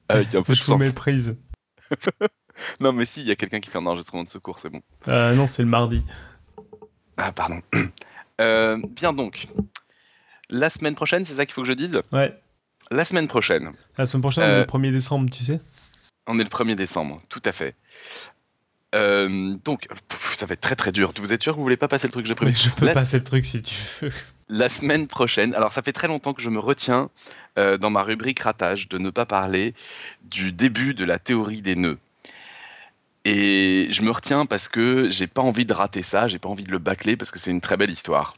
S3: avec un peu de
S1: Je vous
S3: chance.
S1: méprise.
S3: Non, mais si, il y a quelqu'un qui fait un enregistrement de secours, c'est bon.
S1: Euh, non, c'est le mardi.
S3: Ah, pardon. Euh, bien donc, la semaine prochaine, c'est ça qu'il faut que je dise?
S1: Ouais.
S3: La semaine prochaine,
S1: La semaine prochaine,
S3: Euh,
S1: le 1er décembre, tu sais.
S3: on est le 1er décembre, tout à fait. Euh, donc, pff, ça va être très très dur. Vous êtes sûr que vous voulez pas passer le truc que j'ai prévu
S1: Mais je peux
S3: La-
S1: passer le truc si tu veux.
S3: La semaine prochaine, alors ça fait très longtemps que je me retiens euh, dans ma rubrique ratage de ne pas parler du début de la théorie des nœuds. Et je me retiens parce que j'ai pas envie de rater ça, j'ai pas envie de le bâcler parce que c'est une très belle histoire.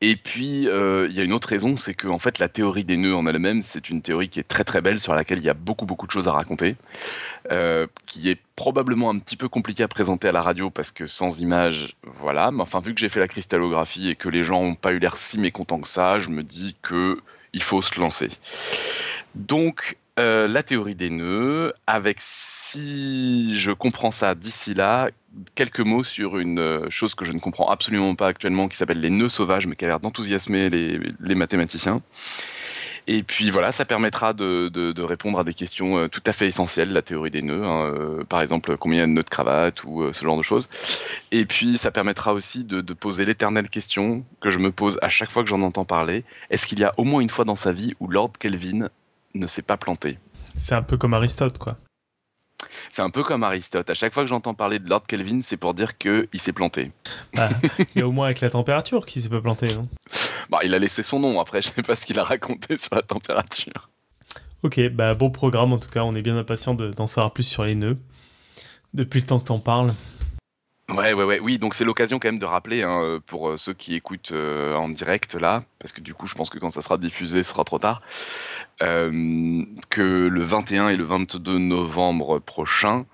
S3: Et puis, euh, il y a une autre raison, c'est que fait, la théorie des nœuds en elle-même, c'est une théorie qui est très très belle, sur laquelle il y a beaucoup beaucoup de choses à raconter, euh, qui est probablement un petit peu compliqué à présenter à la radio parce que sans image, voilà. Mais enfin, vu que j'ai fait la cristallographie et que les gens n'ont pas eu l'air si mécontents que ça, je me dis que il faut se lancer. Donc, euh, la théorie des nœuds, avec si je comprends ça d'ici là, quelques mots sur une euh, chose que je ne comprends absolument pas actuellement, qui s'appelle les nœuds sauvages, mais qui a l'air d'enthousiasmer les, mathématiciens. Et puis voilà, ça permettra de, répondre à des questions euh, tout à fait essentielles, la théorie des nœuds, hein, euh, par exemple combien il y a de nœuds de cravate ou ce genre de choses. Et puis ça permettra aussi de poser l'éternelle question que je me pose à chaque fois que j'en entends parler. Est-ce qu'il y a au moins une fois dans sa vie où Lord Kelvin ne s'est pas planté?
S1: C'est un peu comme Aristote, quoi.
S3: C'est un peu comme Aristote. À chaque fois que j'entends parler de Lord Kelvin, c'est pour dire qu'il s'est planté.
S1: Bah, Il y a au moins avec la température qui s'est pas planté, non?
S3: Bah, il a laissé son nom. Après, je sais pas ce qu'il a raconté sur la température.
S1: Ok, bah bon programme en tout cas, on est bien impatient de- d'en savoir plus sur les nœuds. Depuis le temps que t'en parles.
S3: Ouais, ouais, ouais. Oui, donc c'est l'occasion quand même de rappeler hein, euh, pour euh, ceux qui écoutent euh, en direct là, parce que du coup, je pense que quand ça sera diffusé, ce sera trop tard, que le 21 et le 22 novembre prochain,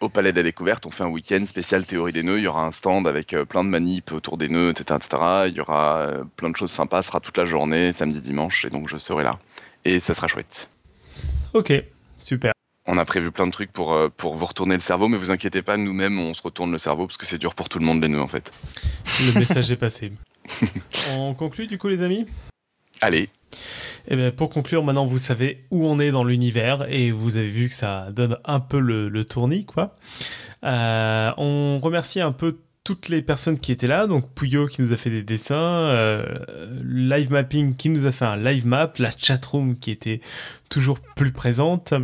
S3: au Palais de la Découverte, on fait un week-end spécial théorie des nœuds. Il y aura un stand avec plein de manips autour des nœuds, etc., etc. Il y aura plein de choses sympas. Ce sera toute la journée, samedi, dimanche, et donc je serai là. Et ça sera chouette.
S1: Ok, super.
S3: On a prévu plein de trucs pour, euh, pour vous retourner le cerveau, mais vous inquiétez pas, nous-mêmes, on se retourne le cerveau parce que c'est dur pour tout le monde les nœuds en fait.
S1: Le message est passé. On conclut du coup les amis?
S3: Allez,
S1: Eh bien, pour conclure, maintenant vous savez où on est dans l'univers et vous avez vu que ça donne un peu le, le tournis, quoi. Euh, on remercie un peu toutes les personnes qui étaient là, donc Pouillot qui nous a fait des dessins, euh, Live Mapping qui nous a fait un live map, la chatroom qui était toujours plus présente,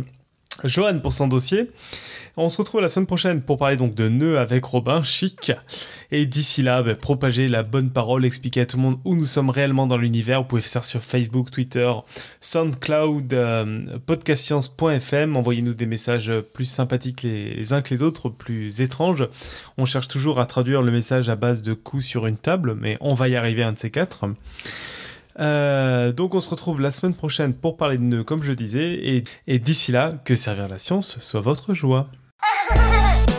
S1: Johan pour son dossier. On se retrouve la semaine prochaine pour parler donc de nœuds avec Robin Chic. Et d'ici là, bah, propagez la bonne parole, expliquez à tout le monde où nous sommes réellement dans l'univers. Vous pouvez faire ça sur Facebook, Twitter, SoundCloud, euh, podcastscience.fm. Envoyez-nous des messages plus sympathiques les, les uns que les autres, plus étranges. On cherche toujours à traduire le message à base de coups sur une table, mais on va y arriver un de ces quatre. Euh, donc on se retrouve la semaine prochaine pour parler de nœuds, comme je disais. Et, d'ici là, que servir la science soit votre joie.